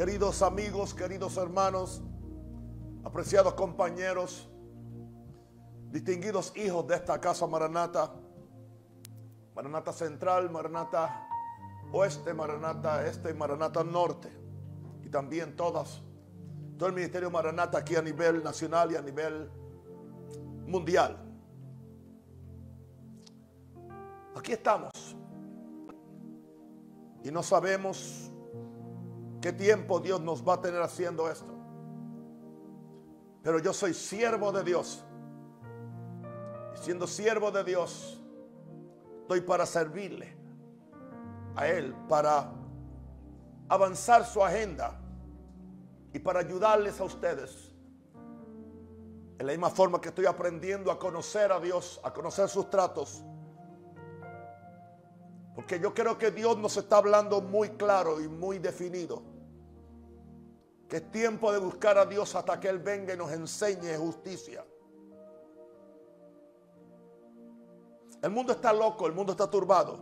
Queridos amigos, queridos hermanos, apreciados compañeros, distinguidos hijos de esta casa Maranata, Maranata Central, Maranata Oeste, Maranata Este y Maranata Norte, y también todas, todo el Ministerio Maranata aquí a nivel nacional y a nivel mundial. Aquí estamos. Y no sabemos qué tiempo Dios nos va a tener haciendo esto. Pero yo soy siervo de Dios. Y siendo siervo de Dios, estoy para servirle a Él, para avanzar su agenda y para ayudarles a ustedes. En la misma forma que estoy aprendiendo a conocer a Dios, a conocer sus tratos. Porque yo creo que Dios nos está hablando muy claro y muy definido. Que es tiempo de buscar a Dios hasta que Él venga y nos enseñe justicia. El mundo está loco, el mundo está turbado.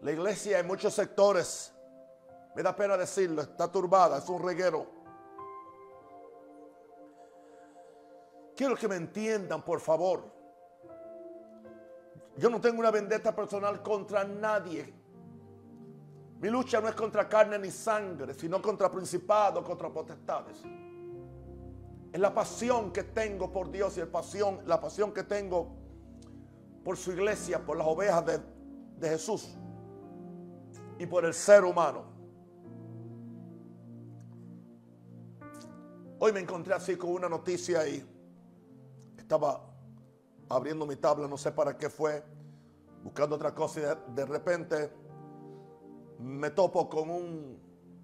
La iglesia en muchos sectores, me da pena decirlo, está turbada, es un reguero. Quiero que me entiendan, por favor. Yo no tengo una vendetta personal contra nadie. Mi lucha no es contra carne ni sangre, sino contra principados, contra potestades. Es la pasión que tengo por Dios y el pasión, la pasión que tengo por su iglesia, por las ovejas de, Jesús y por el ser humano. Hoy me encontré así con una noticia y estaba abriendo mi tabla, no sé para qué fue, buscando otra cosa y de repente me topo con un,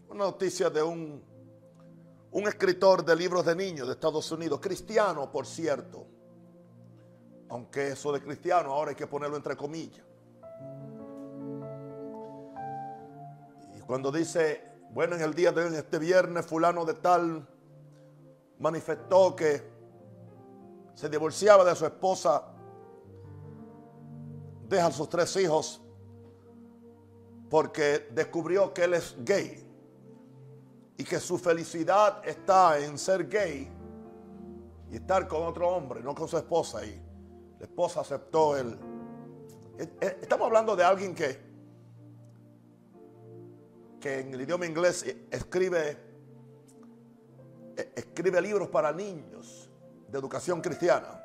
una noticia de un, un escritor de libros de niños de Estados Unidos, cristiano por cierto, aunque eso de cristiano ahora hay que ponerlo entre comillas. Y cuando dice, bueno, en el día de hoy, este viernes, fulano de tal manifestó que se divorciaba de su esposa, deja a sus tres hijos porque descubrió que él es gay y que su felicidad está en ser gay y estar con otro hombre, no con su esposa. Y la esposa aceptó el... Estamos hablando de alguien que, que en el idioma inglés escribe, escribe libros para niños de educación cristiana.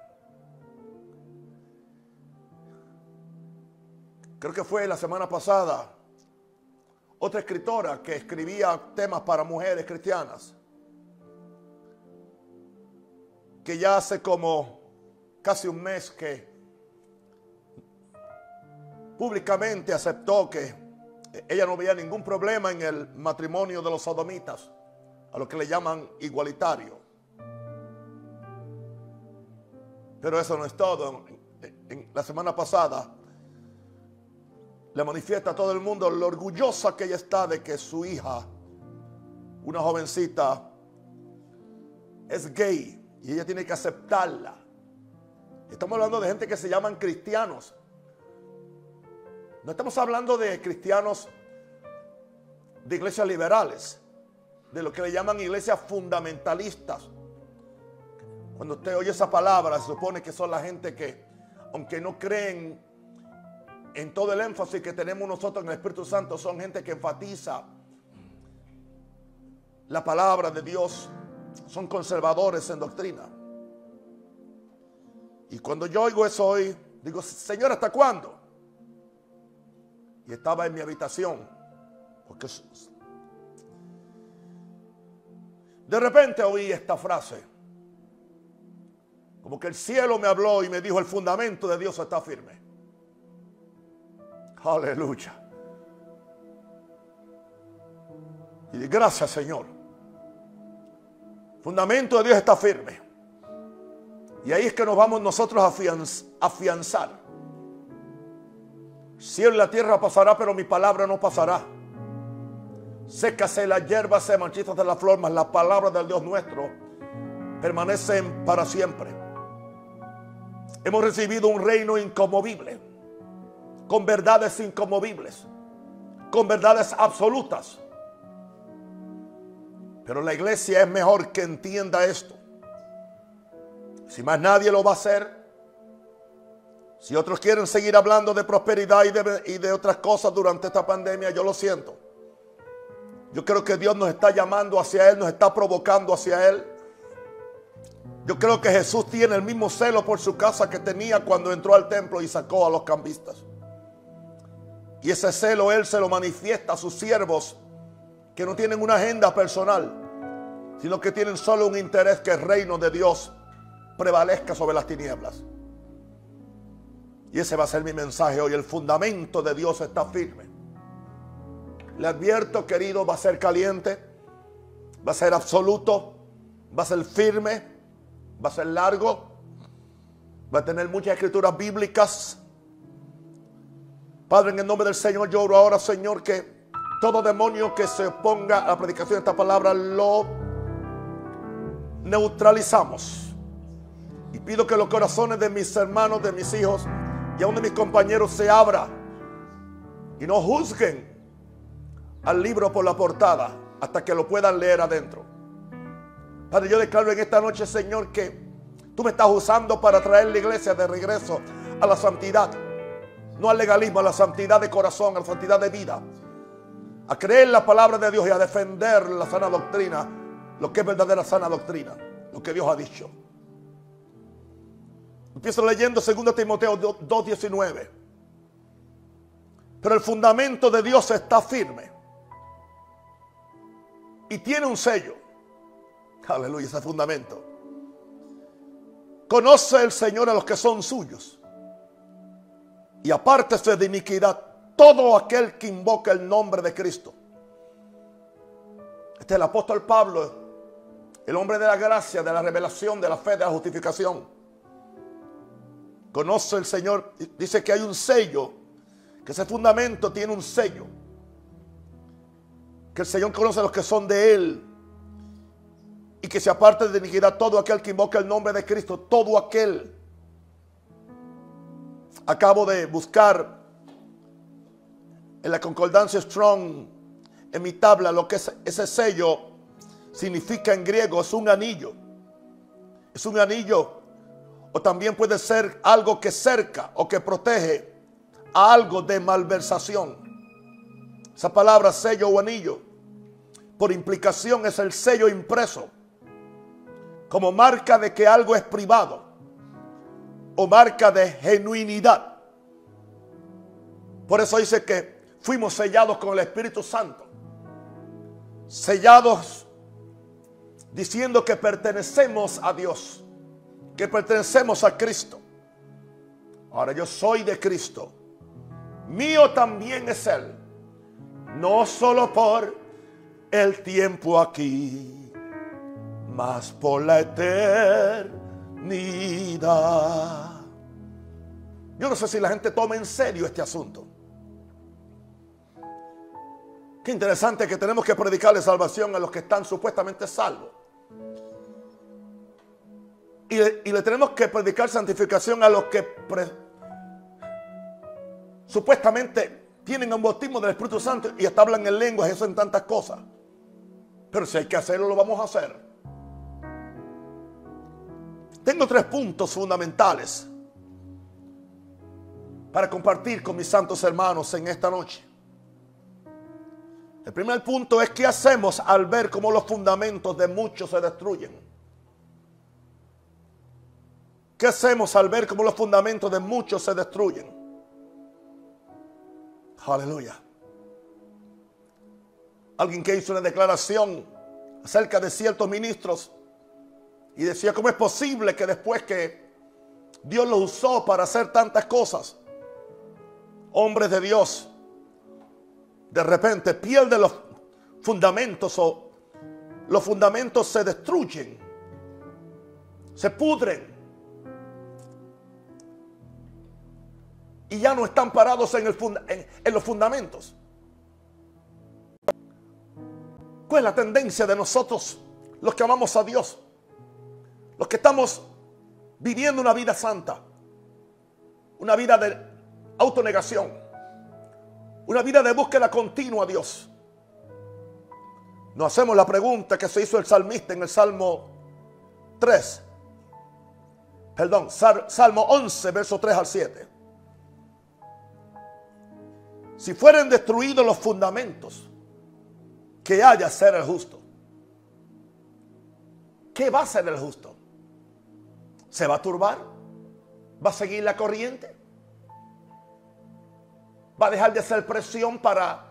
Creo que fue la semana pasada otra escritora que escribía temas para mujeres cristianas, que ya hace como casi un mes que públicamente aceptó que ella no veía ningún problema en el matrimonio de los sodomitas, a lo que le llaman igualitario. Pero eso no es todo. La semana pasada le manifiesta a todo el mundo lo orgullosa que ella está de que su hija, una jovencita, es gay y ella tiene que aceptarla. Estamos hablando de gente que se llaman cristianos. No estamos hablando de cristianos de iglesias liberales, de lo que le llaman iglesias fundamentalistas. Cuando usted oye esa palabra, se supone que son la gente que, aunque no creen en todo el énfasis que tenemos nosotros en el Espíritu Santo, son gente que enfatiza la palabra de Dios, son conservadores en doctrina. Y cuando yo oigo eso hoy, digo, Señor, ¿hasta cuándo? Y estaba en mi habitación, porque de repente oí esta frase, como que el cielo me habló y me dijo, el fundamento de Dios está firme. Aleluya. Y gracias Señor. Fundamento de Dios está firme. Y ahí es que nos vamos nosotros a afianzar. Cielo y la tierra pasará, pero mi palabra no pasará. Sécase la hierba, se manchitas de la flor, mas la palabra del Dios nuestro permanecen para siempre. Hemos recibido un reino incomovible con verdades incomovibles, con verdades absolutas. Pero la iglesia es mejor que entienda esto. Si más nadie lo va a hacer, si otros quieren seguir hablando de prosperidad y de, otras cosas durante esta pandemia, yo lo siento. Yo creo que Dios nos está llamando hacia Él, nos está provocando hacia Él. Yo creo que Jesús tiene el mismo celo por su casa que tenía cuando entró al templo y sacó a los cambistas. Y ese celo Él se lo manifiesta a sus siervos que no tienen una agenda personal, sino que tienen solo un interés que el reino de Dios prevalezca sobre las tinieblas. Y ese va a ser mi mensaje hoy. El fundamento de Dios está firme. Le advierto, querido, va a ser caliente, va a ser absoluto, va a ser firme, va a ser largo, va a tener muchas escrituras bíblicas. Padre, en el nombre del Señor, yo oro ahora, Señor, que todo demonio que se oponga a la predicación de esta palabra lo neutralizamos. Y pido que los corazones de mis hermanos, de mis hijos, y aún de mis compañeros se abra y no juzguen al libro por la portada hasta que lo puedan leer adentro. Padre, yo declaro en esta noche, Señor, que tú me estás usando para traer la iglesia de regreso a la santidad. No al legalismo, a la santidad de corazón, a la santidad de vida. A creer la palabra de Dios y a defender la sana doctrina, lo que es verdadera sana doctrina, lo que Dios ha dicho. Empiezo leyendo 2 Timoteo 2.19. Pero el fundamento de Dios está firme. Y tiene un sello. Aleluya, ese fundamento. Conoce el Señor a los que son suyos. Y apártese de iniquidad todo aquel que invoca el nombre de Cristo. Este es el apóstol Pablo, el hombre de la gracia, de la revelación, de la fe, de la justificación conoce el Señor, dice que hay un sello, que ese fundamento tiene un sello, que el Señor conoce a los que son de Él y que se aparte de iniquidad todo aquel que invoca el nombre de Cristo, todo aquel. Acabo de buscar en la concordancia Strong, en mi tabla, lo que es ese sello significa en griego, es un anillo. Es un anillo o también puede ser algo que cerca o que protege a algo de malversación. Esa palabra sello o anillo, por implicación, es el sello impreso como marca de que algo es privado o marca de genuinidad. Por eso dice que fuimos sellados con el Espíritu Santo. Sellados diciendo que pertenecemos a Dios que pertenecemos a Cristo. Ahora yo soy de Cristo. Mío también es Él. No solo por el tiempo aquí, mas por la eternidad. Yo no sé si la gente toma en serio este asunto. Qué interesante que tenemos que predicarle salvación a los que están supuestamente salvos. Y le, tenemos que predicar santificación a los que supuestamente tienen un bautismo del Espíritu Santo y hasta hablan en lenguas y hacen tantas cosas. Pero si hay que hacerlo, lo vamos a hacer. Tengo tres puntos fundamentales para compartir con mis santos hermanos en esta noche. El primer punto es qué hacemos al ver cómo los fundamentos de muchos se destruyen. ¿Qué hacemos al ver cómo los fundamentos de muchos se destruyen? Aleluya. Alguien que hizo una declaración acerca de ciertos ministros y decía, ¿cómo es posible que después que Dios los usó para hacer tantas cosas, hombres de Dios, de repente pierden los fundamentos o los fundamentos se destruyen, se pudren? y ya no están parados en, los fundamentos. ¿Cuál es la tendencia de nosotros, los que amamos a Dios? Los que estamos viviendo una vida santa, una vida de autonegación, una vida de búsqueda continua a Dios. Nos hacemos la pregunta que se hizo el salmista en el Salmo 3. Perdón, Salmo 11, verso 3 al 7. Si fueren destruidos los fundamentos que haya ser el justo, ¿qué va a ser el justo? ¿Se va a turbar? ¿Va a seguir la corriente? ¿Va a dejar de ser presión para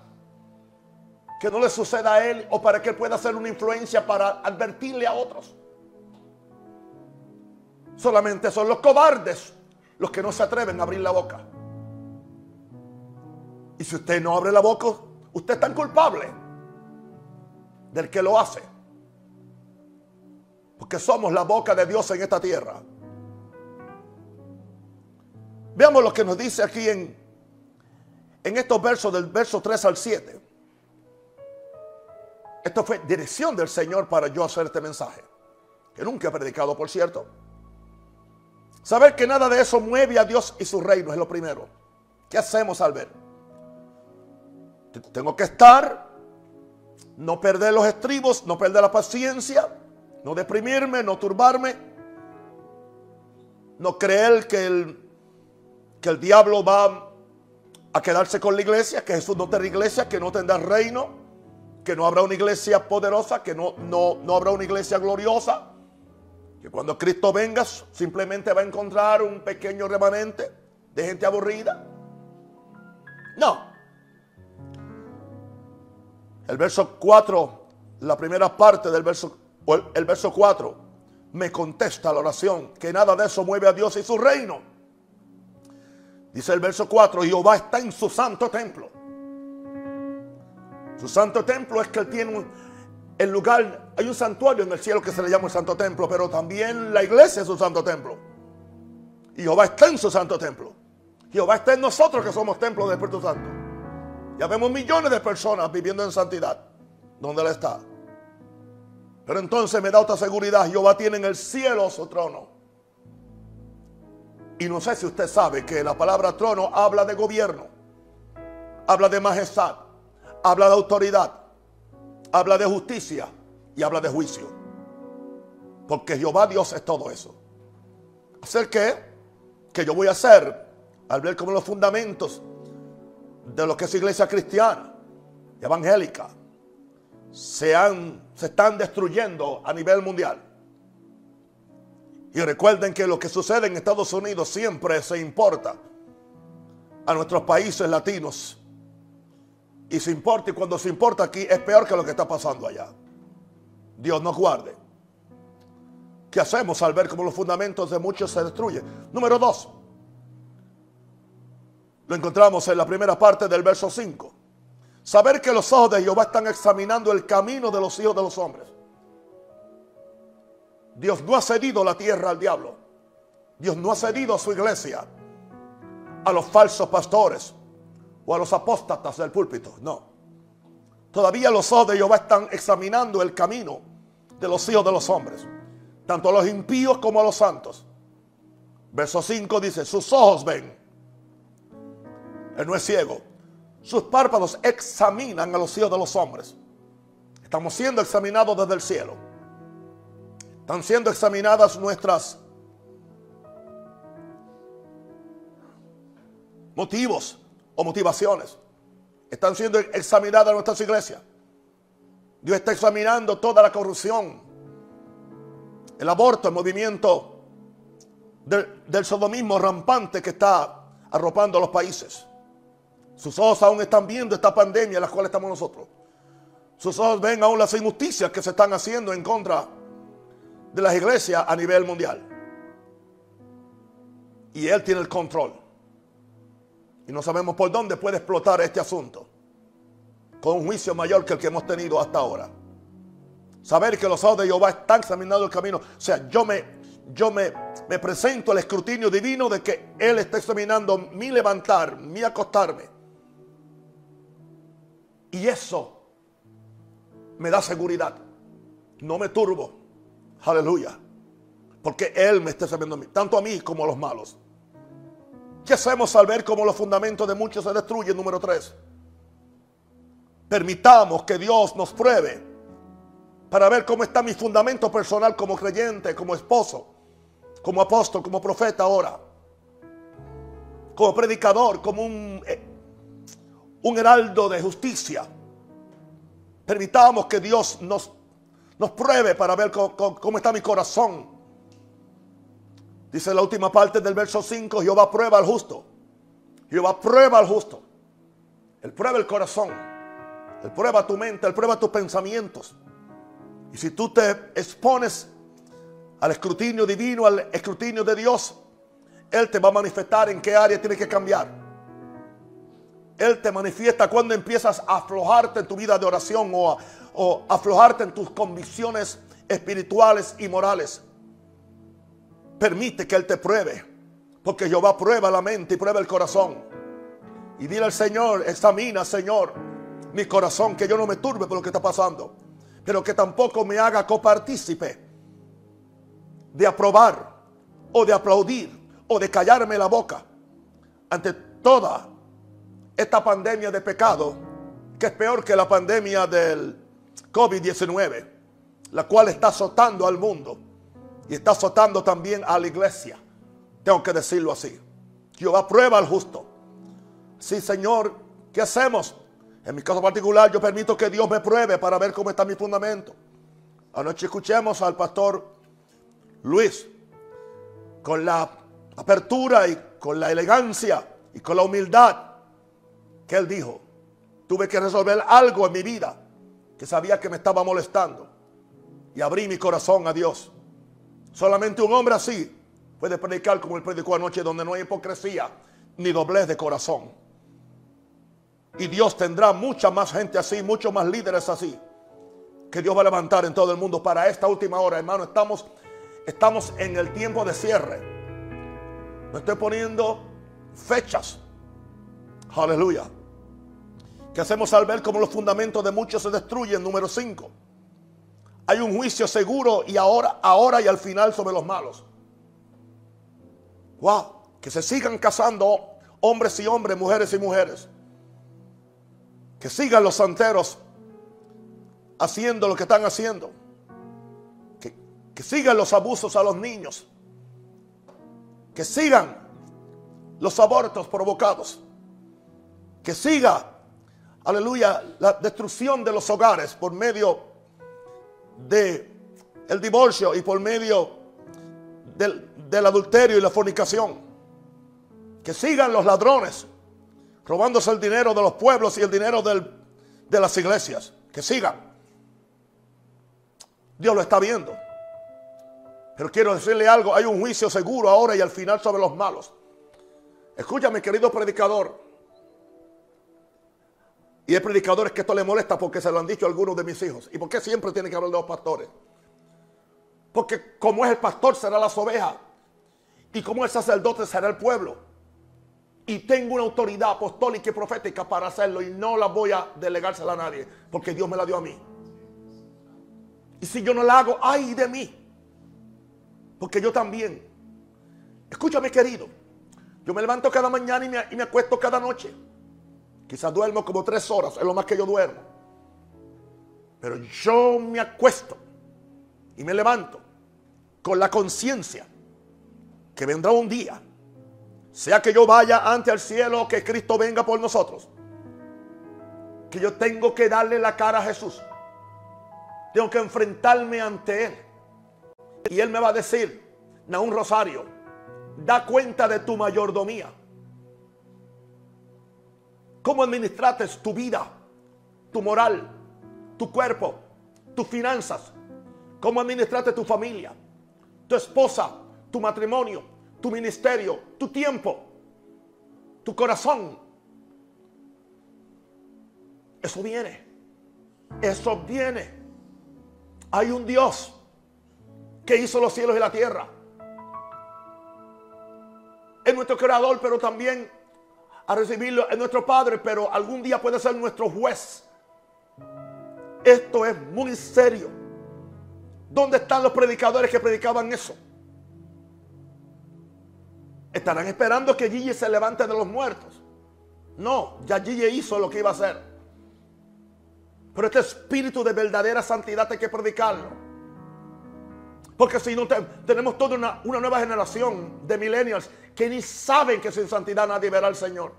que no le suceda a él o para que él pueda hacer una influencia para advertirle a otros? Solamente son los cobardes los que no se atreven a abrir la boca. Y si usted no abre la boca, usted es tan culpable del que lo hace. Porque somos la boca de Dios en esta tierra. Veamos lo que nos dice aquí en, en estos versos del verso 3 al 7. Esto fue dirección del Señor para yo hacer este mensaje. Que nunca he predicado, por cierto. Saber que nada de eso mueve a Dios y su reino es lo primero. ¿Qué hacemos al ver? Tengo que estar, no perder los estribos, no perder la paciencia, no deprimirme, no turbarme, no creer que el, que el diablo va a quedarse con la iglesia, que Jesús no tendrá iglesia, que no tendrá reino, que no habrá una iglesia poderosa, que no, no, no habrá una iglesia gloriosa, que cuando Cristo venga simplemente va a encontrar un pequeño remanente de gente aburrida. No, el verso 4, la primera parte del verso, el, verso 4, me contesta la oración, que nada de eso mueve a Dios y su reino. Dice el verso 4, Jehová está en su santo templo. Su santo templo es que él tiene un, el lugar, hay un santuario en el cielo que se le llama el santo templo, pero también la iglesia es su santo templo. Y Jehová está en su santo templo. Jehová está en nosotros que somos templos del Espíritu Santo. Ya vemos millones de personas viviendo en santidad. ¿Dónde Él está? Pero entonces me da otra seguridad. Jehová tiene en el cielo su trono. Y no sé si usted sabe que la palabra trono habla de gobierno, habla de majestad, habla de autoridad, habla de justicia y habla de juicio. Porque Jehová Dios es todo eso. ¿Hacer qué? Que yo voy a hacer al ver como los fundamentos de lo que es iglesia cristiana evangélica se, se están destruyendo a nivel mundial. Y recuerden que lo que sucede en Estados Unidos siempre se importa a nuestros países latinos. Y se importa, y cuando se importa aquí es peor que lo que está pasando allá. Dios nos guarde. ¿Qué hacemos al ver cómo los fundamentos de muchos se destruyen? Número dos. Lo encontramos en la primera parte del verso 5. Saber que los ojos de Jehová están examinando el camino de los hijos de los hombres. Dios no ha cedido la tierra al diablo. Dios no ha cedido a su iglesia, a los falsos pastores o a los apóstatas del púlpito. No. Todavía los ojos de Jehová están examinando el camino de los hijos de los hombres, tanto a los impíos como a los santos. Verso 5 dice, sus ojos ven él no es ciego. Sus párpados examinan a los hijos de los hombres. Estamos siendo examinados desde el cielo. Están siendo examinadas nuestras motivos o motivaciones. Están siendo examinadas nuestras iglesias. Dios está examinando toda la corrupción, el aborto, el movimiento del, del sodomismo rampante que está arropando los países. Sus ojos aún están viendo esta pandemia en la cual estamos nosotros. Sus ojos ven aún las injusticias que se están haciendo en contra de las iglesias a nivel mundial. Y Él tiene el control. Y no sabemos por dónde puede explotar este asunto. Con un juicio mayor que el que hemos tenido hasta ahora. Saber que los ojos de Jehová están examinando el camino. O sea, yo me, yo me, me presento al escrutinio divino de que Él está examinando mi levantar, mi acostarme y eso me da seguridad. No me turbo. Aleluya. Porque Él me está sabiendo a mí, tanto a mí como a los malos. ¿Qué hacemos al ver cómo los fundamentos de muchos se destruyen? Número tres. Permitamos que Dios nos pruebe para ver cómo está mi fundamento personal como creyente, como esposo, como apóstol, como profeta ahora, como predicador, como un, eh, un heraldo de justicia. Permitamos que Dios nos, nos pruebe para ver cómo, está mi corazón. Dice la última parte del verso 5, Jehová prueba al justo. Jehová prueba al justo. Él prueba el corazón. Él prueba tu mente. Él prueba tus pensamientos. Y si tú te expones al escrutinio divino, al escrutinio de Dios, Él te va a manifestar en qué área tiene que cambiar. Él te manifiesta cuando empiezas a aflojarte en tu vida de oración o, o aflojarte en tus convicciones espirituales y morales. Permite que Él te pruebe. Porque Jehová prueba la mente y prueba el corazón. Y dile al Señor, examina, Señor, mi corazón, que yo no me turbe por lo que está pasando. Pero que tampoco me haga copartícipe de aprobar o de aplaudir o de callarme la boca ante toda esta pandemia de pecado, que es peor que la pandemia del COVID-19, la cual está azotando al mundo y está azotando también a la iglesia. Tengo que decirlo así. Jehová prueba al justo. Sí, Señor, ¿qué hacemos? En mi caso particular, yo permito que Dios me pruebe para ver cómo está mi fundamento. Anoche escuchemos al pastor Luis con la apertura y con la elegancia y con la humildad que él dijo. Tuve que resolver algo en mi vida que sabía que me estaba molestando y abrí mi corazón a Dios. Solamente un hombre así puede predicar como él predicó anoche, donde no hay hipocresía ni doblez de corazón. Y Dios tendrá mucha más gente así, muchos más líderes así, que Dios va a levantar en todo el mundo para esta última hora, hermano. Estamos, estamos en el tiempo de cierre. Me estoy poniendo fechas. Aleluya. Que hacemos al ver cómo los fundamentos de muchos se destruyen. Número 5. Hay un juicio seguro y ahora, ahora y al final sobre los malos. Wow, que se sigan casando hombres y hombres, mujeres y mujeres. Que sigan los santeros haciendo lo que están haciendo. Que, que sigan los abusos a los niños. Que sigan los abortos provocados. Que siga, aleluya, la destrucción de los hogares por medio de divorcio y por medio del, del adulterio y la fornicación. Que sigan los ladrones robándose el dinero de los pueblos y el dinero de las iglesias. Que sigan. Dios lo está viendo. Pero quiero decirle algo, hay un juicio seguro ahora y al final sobre los malos. Escúchame, querido predicador. Y hay predicadores que esto le molesta porque se lo han dicho algunos de mis hijos. ¿Y por qué siempre tiene que hablar de los pastores? Porque como es el pastor será las ovejas y como el sacerdote será el pueblo. Y tengo una autoridad apostólica y profética para hacerlo y no la voy a delegársela a nadie, porque Dios me la dio a mí. Y si yo no la hago, ay de mí. Porque yo también. Escúchame querido, yo me levanto cada mañana y me, y me acuesto cada noche. Quizás duermo como tres horas, es lo más que yo duermo. Pero yo me acuesto y me levanto con la conciencia que vendrá un día, sea que yo vaya ante el cielo o que Cristo venga por nosotros, que yo tengo que darle la cara a Jesús. Tengo que enfrentarme ante Él. Y Él me va a decir, un Rosario, da cuenta de tu mayordomía. ¿Cómo administraste tu vida, tu moral, tu cuerpo, tus finanzas? ¿Cómo administraste tu familia, tu esposa, tu matrimonio, tu ministerio, tu tiempo, tu corazón. Eso viene. Eso viene. Hay un Dios que hizo los cielos y la tierra. Es nuestro creador, pero también a recibirlo es nuestro Padre, pero algún día puede ser nuestro juez. Esto es muy serio. ¿Dónde están los predicadores que predicaban eso? Estarán esperando que Gigi se levante de los muertos. No, ya Gigi hizo lo que iba a hacer. Pero este espíritu de verdadera santidad hay que predicarlo. Porque si no tenemos toda una, una, nueva generación de millennials que ni saben que sin santidad nadie verá al Señor.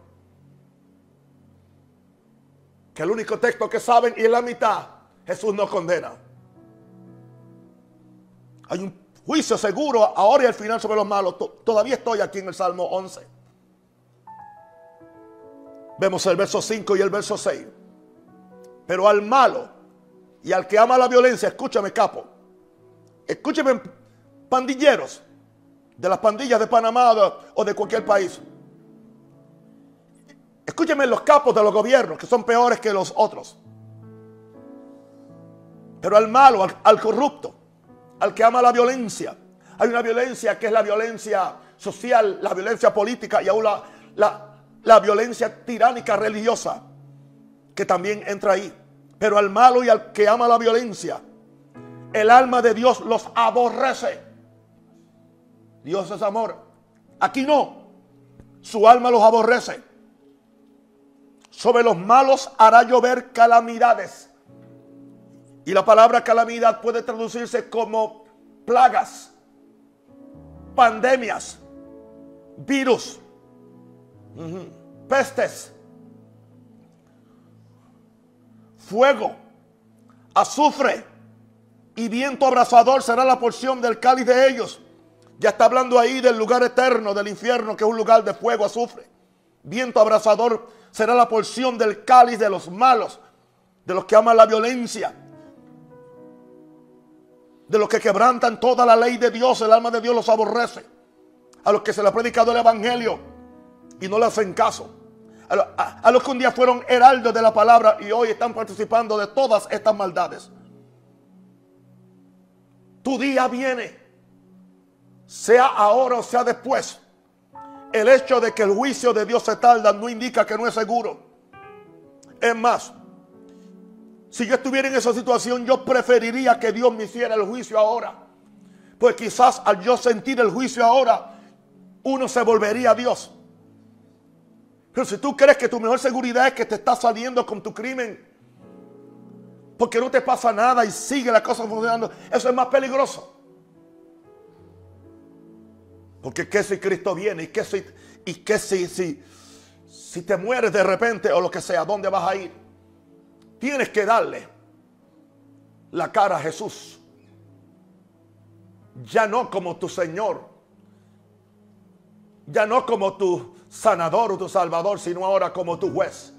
Que el único texto que saben y en la mitad Jesús nos condena. Hay un juicio seguro ahora y al final sobre los malos. Todavía estoy aquí en el Salmo 11. Vemos el verso 5 y el verso 6. Pero al malo y al que ama la violencia, escúchame capo, escúchame pandilleros de las pandillas de Panamá o de cualquier país. Escúcheme los capos de los gobiernos que son peores que los otros. Pero al malo, al, corrupto, al que ama la violencia. Hay una violencia que es la violencia social, la violencia política y aún la, la violencia tiránica religiosa que también entra ahí. Pero al malo y al que ama la violencia, el alma de Dios los aborrece. Dios es amor. Aquí no. Su alma los aborrece. Sobre los malos hará llover calamidades. Y la palabra calamidad puede traducirse como plagas, pandemias, virus, pestes, fuego, azufre y viento abrasador será la porción del cáliz de ellos. Ya está hablando ahí del lugar eterno, del infierno, que es un lugar de fuego, azufre. Viento abrasador será la porción del cáliz de los malos, de los que aman la violencia, de los que quebrantan toda la ley de Dios, el alma de Dios los aborrece. A los que se les ha predicado el evangelio y no le hacen caso. A, los que un día fueron heraldos de la palabra y hoy están participando de todas estas maldades. Tu día viene, sea ahora o sea después. El hecho de que el juicio de Dios se tarda no indica que no es seguro. Es más, si yo estuviera en esa situación, yo preferiría que Dios me hiciera el juicio ahora. Pues quizás al yo sentir el juicio ahora, uno se volvería a Dios. Pero si tú crees que tu mejor seguridad es que te estás saliendo con tu crimen, porque no te pasa nada y sigue la cosa funcionando, eso es más peligroso. Porque qué si Cristo viene y qué si, y qué si, si, si te mueres de repente o lo que sea, ¿dónde vas a ir? Tienes que darle la cara a Jesús. Ya no como tu Señor. Ya no como tu sanador o tu salvador, sino ahora como tu juez.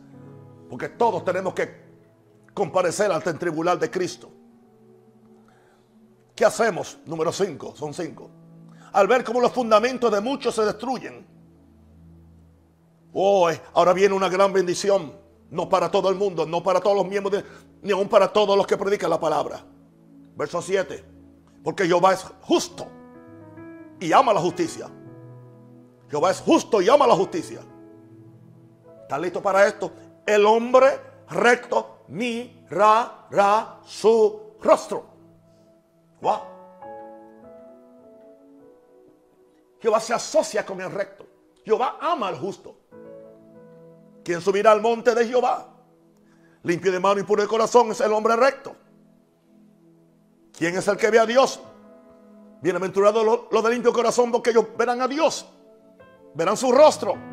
Porque todos tenemos que comparecer ante el tribunal de Cristo. ¿Qué hacemos? Número 5, son cinco. Al ver cómo los fundamentos de muchos se destruyen. Oh, ahora viene una gran bendición. No para todo el mundo, no para todos los miembros, ni aún para todos los que predican la palabra. Verso 7. Porque Jehová es justo y ama la justicia. Jehová es justo y ama la justicia. ¿Están listos para esto? El hombre recto mirará su rostro. Wow. Jehová se asocia con el recto. Jehová ama al justo. Quien subirá al monte de Jehová, limpio de mano y puro de corazón, es el hombre recto. ¿Quién es el que ve a Dios? Bienaventurados los, los de limpio corazón, porque ellos verán a Dios. Verán su rostro.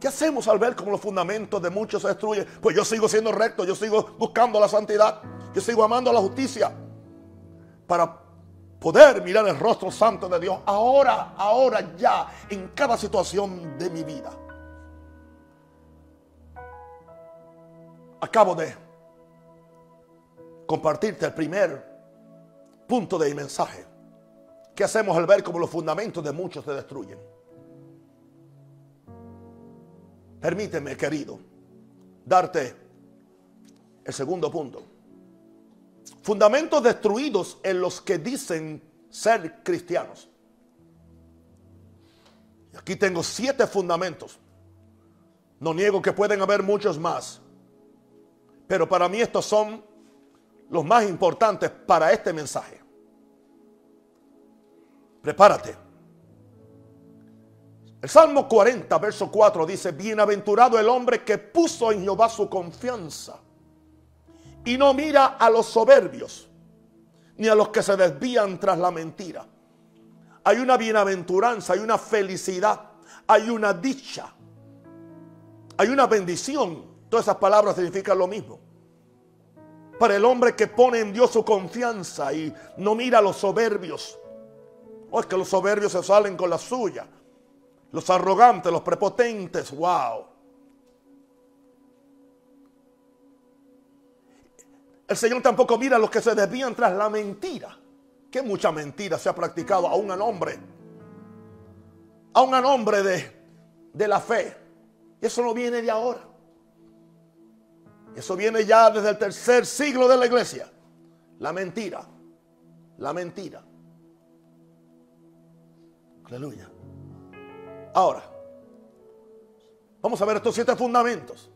¿Qué hacemos al ver cómo los fundamentos de muchos se destruyen? Pues yo sigo siendo recto, yo sigo buscando la santidad, yo sigo amando la justicia para poder mirar el rostro santo de Dios ahora, ahora, ya, en cada situación de mi vida. Acabo de compartirte el primer punto de mi mensaje. ¿Qué hacemos al ver cómo los fundamentos de muchos se destruyen? Permíteme, querido, darte el segundo punto. Fundamentos destruidos en los que dicen ser cristianos. Y aquí tengo siete fundamentos. No niego que pueden haber muchos más. Pero para mí estos son los más importantes para este mensaje. Prepárate. El Salmo 40, verso 4 dice, bienaventurado el hombre que puso en Jehová su confianza y no mira a los soberbios ni a los que se desvían tras la mentira. Hay una bienaventuranza, hay una felicidad, hay una dicha, hay una bendición. Todas esas palabras significan lo mismo. Para el hombre que pone en Dios su confianza y no mira a los soberbios. O oh, es que los soberbios se salen con la suya los arrogantes, los prepotentes, wow. El Señor tampoco mira a los que se desvían tras la mentira. Que mucha mentira se ha practicado a un nombre. A un nombre de, de la fe. Y eso no viene de ahora. Eso viene ya desde el tercer siglo de la iglesia. La mentira. La mentira. Aleluya. Ahora, vamos a ver estos siete fundamentos.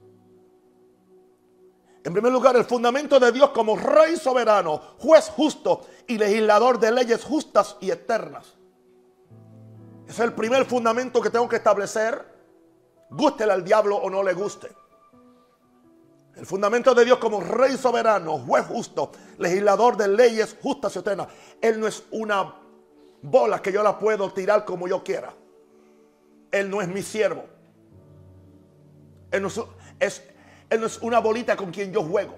En primer lugar, el fundamento de Dios como rey soberano, juez justo y legislador de leyes justas y eternas. Es el primer fundamento que tengo que establecer, gústele al diablo o no le guste. El fundamento de Dios como rey soberano, juez justo, legislador de leyes justas y eternas. Él no es una bola que yo la puedo tirar como yo quiera. Él no es mi siervo. Él no es, una bolita con quien yo juego.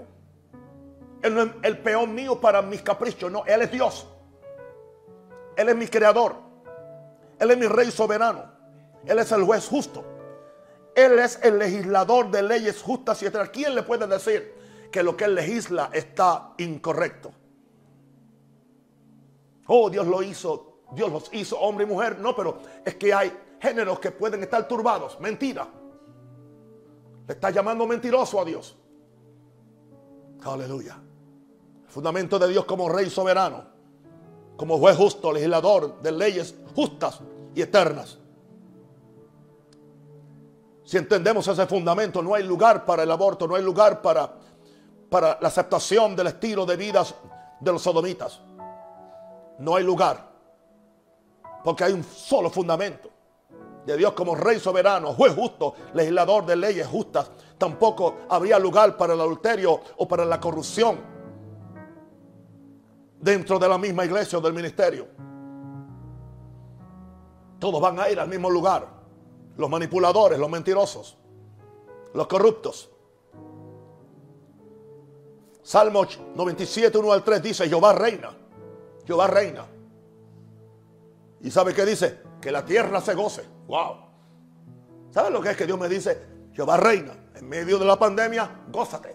Él no es el peón mío para mis caprichos. No, Él es Dios. Él es mi creador. Él es mi rey soberano. Él es el juez justo. Él es el legislador de leyes justas y eternas. ¿Quién le puede decir que lo que él legisla está incorrecto? Oh, Dios lo hizo. Dios los hizo hombre y mujer. No, pero es que hay géneros que pueden estar turbados. Mentira. Le está llamando mentiroso a Dios. Aleluya. El fundamento de Dios como rey soberano, como juez justo, legislador de leyes justas y eternas. Si entendemos ese fundamento, no hay lugar para el aborto, no hay lugar para, para la aceptación del estilo de vida de los sodomitas. No hay lugar. Porque hay un solo fundamento de Dios como rey soberano, juez justo, legislador de leyes justas, tampoco habría lugar para el adulterio o para la corrupción dentro de la misma iglesia o del ministerio. Todos van a ir al mismo lugar. Los manipuladores, los mentirosos, los corruptos. Salmo 97, 1 al 3 dice, Jehová reina. Jehová reina. ¿Y sabe qué dice? Que la tierra se goce. Wow. ¿Sabes lo que es que Dios me dice? Jehová reina. En medio de la pandemia, gózate.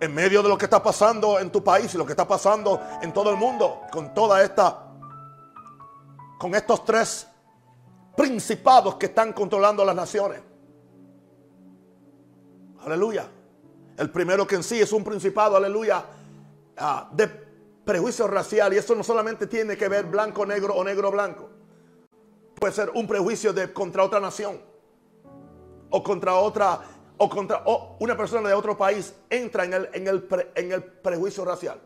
En medio de lo que está pasando en tu país y lo que está pasando en todo el mundo, con toda esta, con estos tres principados que están controlando las naciones. Aleluya. El primero que en sí es un principado, aleluya, ah, de prejuicio racial. Y eso no solamente tiene que ver blanco, negro o negro, blanco puede ser un prejuicio de, contra otra nación o contra otra o contra una persona de otro país entra en el, en, el en el prejuicio racial.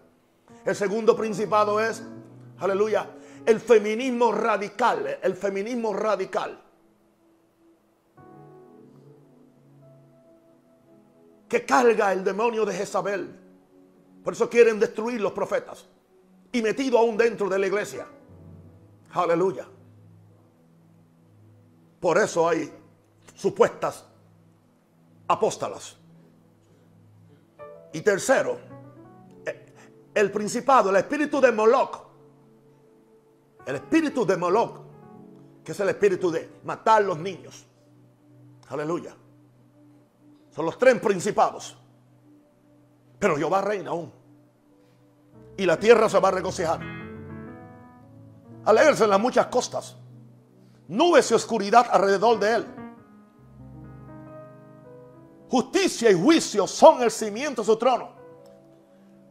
El segundo principado es, aleluya, el feminismo radical, el feminismo radical. Que carga el demonio de Jezabel. Por eso quieren destruir los profetas. Y metido aún dentro de la iglesia. Aleluya. Por eso hay supuestas apóstalas. Y tercero, el principado, el espíritu de Moloch. El espíritu de Moloch, que es el espíritu de matar los niños. Aleluya. Son los tres principados. Pero Jehová reina aún. Y la tierra se va a regocijar. Alegrarse en las muchas costas nubes y oscuridad alrededor de él. Justicia y juicio son el cimiento de su trono.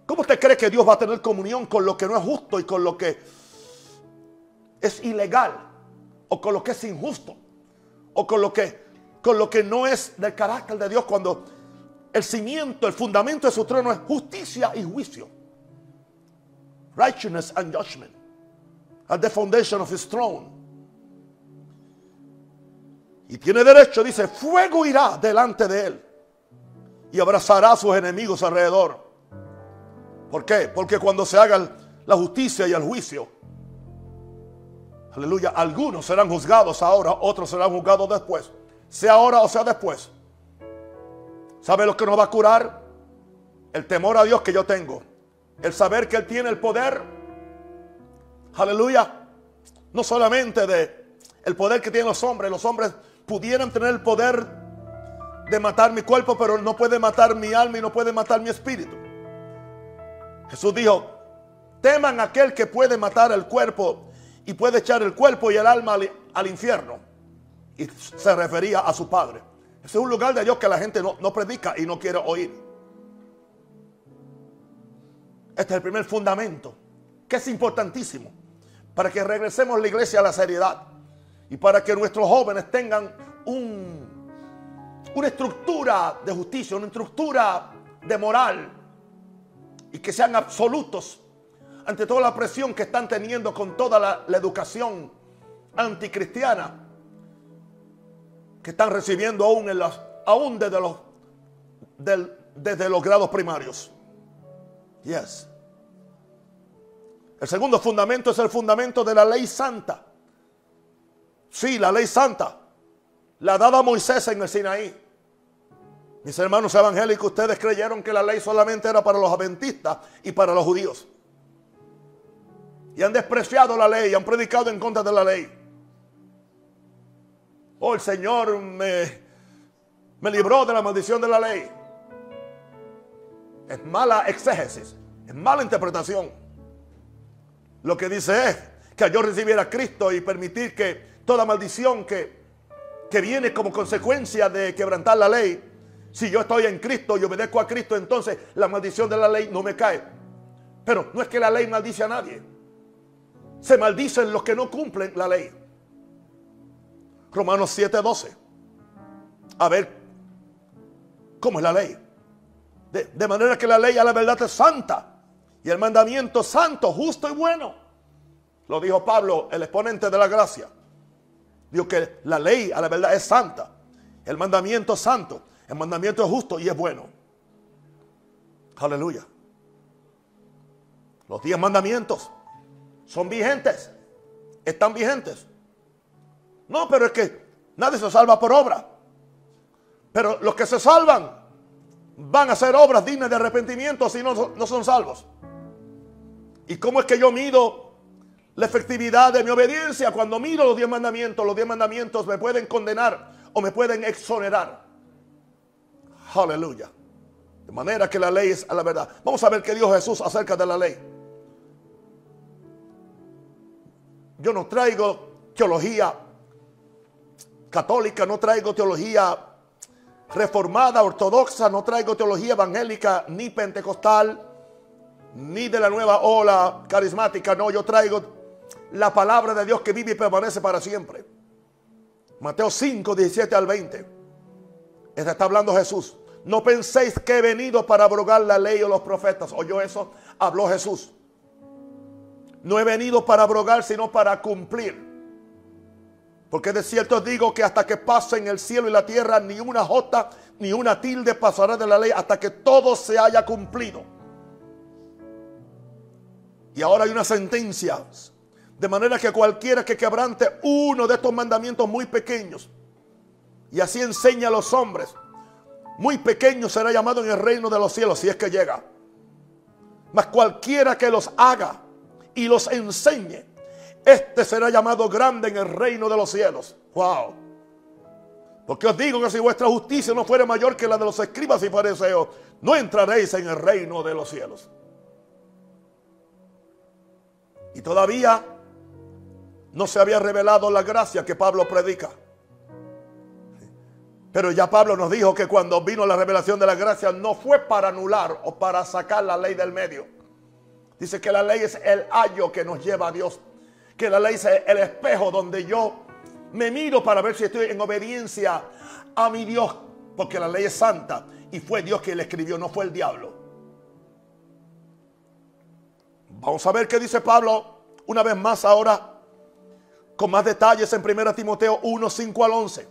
¿Cómo usted cree que Dios va a tener comunión con lo que no es justo y con lo que es ilegal? O con lo que es injusto. O con lo que, con lo que no es del carácter de Dios cuando el cimiento, el fundamento de su trono es justicia y juicio. Righteousness and judgment. At the foundation of his throne. Y tiene derecho, dice, fuego irá delante de él y abrazará a sus enemigos alrededor. ¿Por qué? Porque cuando se haga la justicia y el juicio, aleluya, algunos serán juzgados ahora, otros serán juzgados después. Sea ahora o sea después. ¿Sabe lo que nos va a curar? El temor a Dios que yo tengo. El saber que Él tiene el poder. Aleluya. No solamente de el poder que tienen los hombres. Los hombres pudieran tener el poder de matar mi cuerpo, pero no puede matar mi alma y no puede matar mi espíritu. Jesús dijo, teman aquel que puede matar el cuerpo y puede echar el cuerpo y el alma al, infierno. Y se refería a su Padre. Ese es un lugar de Dios que la gente no, no predica y no quiere oír. Este es el primer fundamento, que es importantísimo, para que regresemos la iglesia a la seriedad y para que nuestros jóvenes tengan un, una estructura de justicia, una estructura de moral y que sean absolutos ante toda la presión que están teniendo con toda la, educación anticristiana que están recibiendo aún desde, los, desde los grados primarios. Yes. El segundo fundamento es el fundamento de la ley santa. Sí, la ley santa. La dada Moisés en el Sinaí. Mis hermanos evangélicos, ustedes creyeron que la ley solamente era para los adventistas y para los judíos. Y han despreciado la ley, han predicado en contra de la ley. Oh, el Señor me, me libró de la maldición de la ley. Es mala exégesis, es mala interpretación. Lo que dice es que yo recibiera a Cristo y permitir que toda maldición que, que viene como consecuencia de quebrantar la ley, si yo estoy en Cristo y obedezco a Cristo, entonces la maldición de la ley no me cae. Pero no es que la ley maldice a nadie. Se maldicen los que no cumplen la ley. Romanos 7:12. A ver, ¿cómo es la ley? De, de, manera que la ley a la verdad es santa. Y el mandamiento santo, justo y bueno. Lo dijo Pablo, el exponente de la gracia. Dijo que la ley a la verdad es santa. El mandamiento santo. El mandamiento es justo y es bueno. Aleluya. Los diez mandamientos son vigentes. Están vigentes. No, pero es que nadie se salva por obra. Pero los que se salvan van a hacer obras dignas de arrepentimiento si no, no son salvos. ¿Y cómo es que yo mido la efectividad de mi obediencia? Cuando miro los diez mandamientos, los diez mandamientos me pueden condenar o me pueden exonerar. Aleluya. De manera que la ley es a la verdad. Vamos a ver qué dijo Jesús acerca de la ley. Yo no traigo teología católica, no traigo teología reformada, ortodoxa, no traigo teología evangélica ni pentecostal, ni de la nueva ola carismática. No, yo traigo la palabra de Dios que vive y permanece para siempre. Mateo 5, 17 al 20. Este está hablando Jesús. No penséis que he venido para abrogar la ley o los profetas. ¿Oyó eso? Habló Jesús. No he venido para abrogar, sino para cumplir. Porque de cierto digo que hasta que pasen el cielo y la tierra, ni una jota ni una tilde pasará de la ley hasta que todo se haya cumplido. Y ahora hay una sentencia. De manera que cualquiera que quebrante uno de estos mandamientos muy pequeños, y así enseña a los hombres, muy pequeño será llamado en el reino de los cielos, si es que llega. Mas cualquiera que los haga y los enseñe, este será llamado grande en el reino de los cielos. Wow. Porque os digo que si vuestra justicia no fuera mayor que la de los escribas y fariseos, no entraréis en el reino de los cielos. Y todavía no se había revelado la gracia que Pablo predica. Pero ya Pablo nos dijo que cuando vino la revelación de la gracia no fue para anular o para sacar la ley del medio. Dice que la ley es el ayo que nos lleva a Dios. Que la ley es el espejo donde yo me miro para ver si estoy en obediencia a mi Dios. Porque la ley es santa y fue Dios quien la escribió, no fue el diablo. Vamos a ver qué dice Pablo una vez más ahora con más detalles en 1 Timoteo 1, 5 al 11.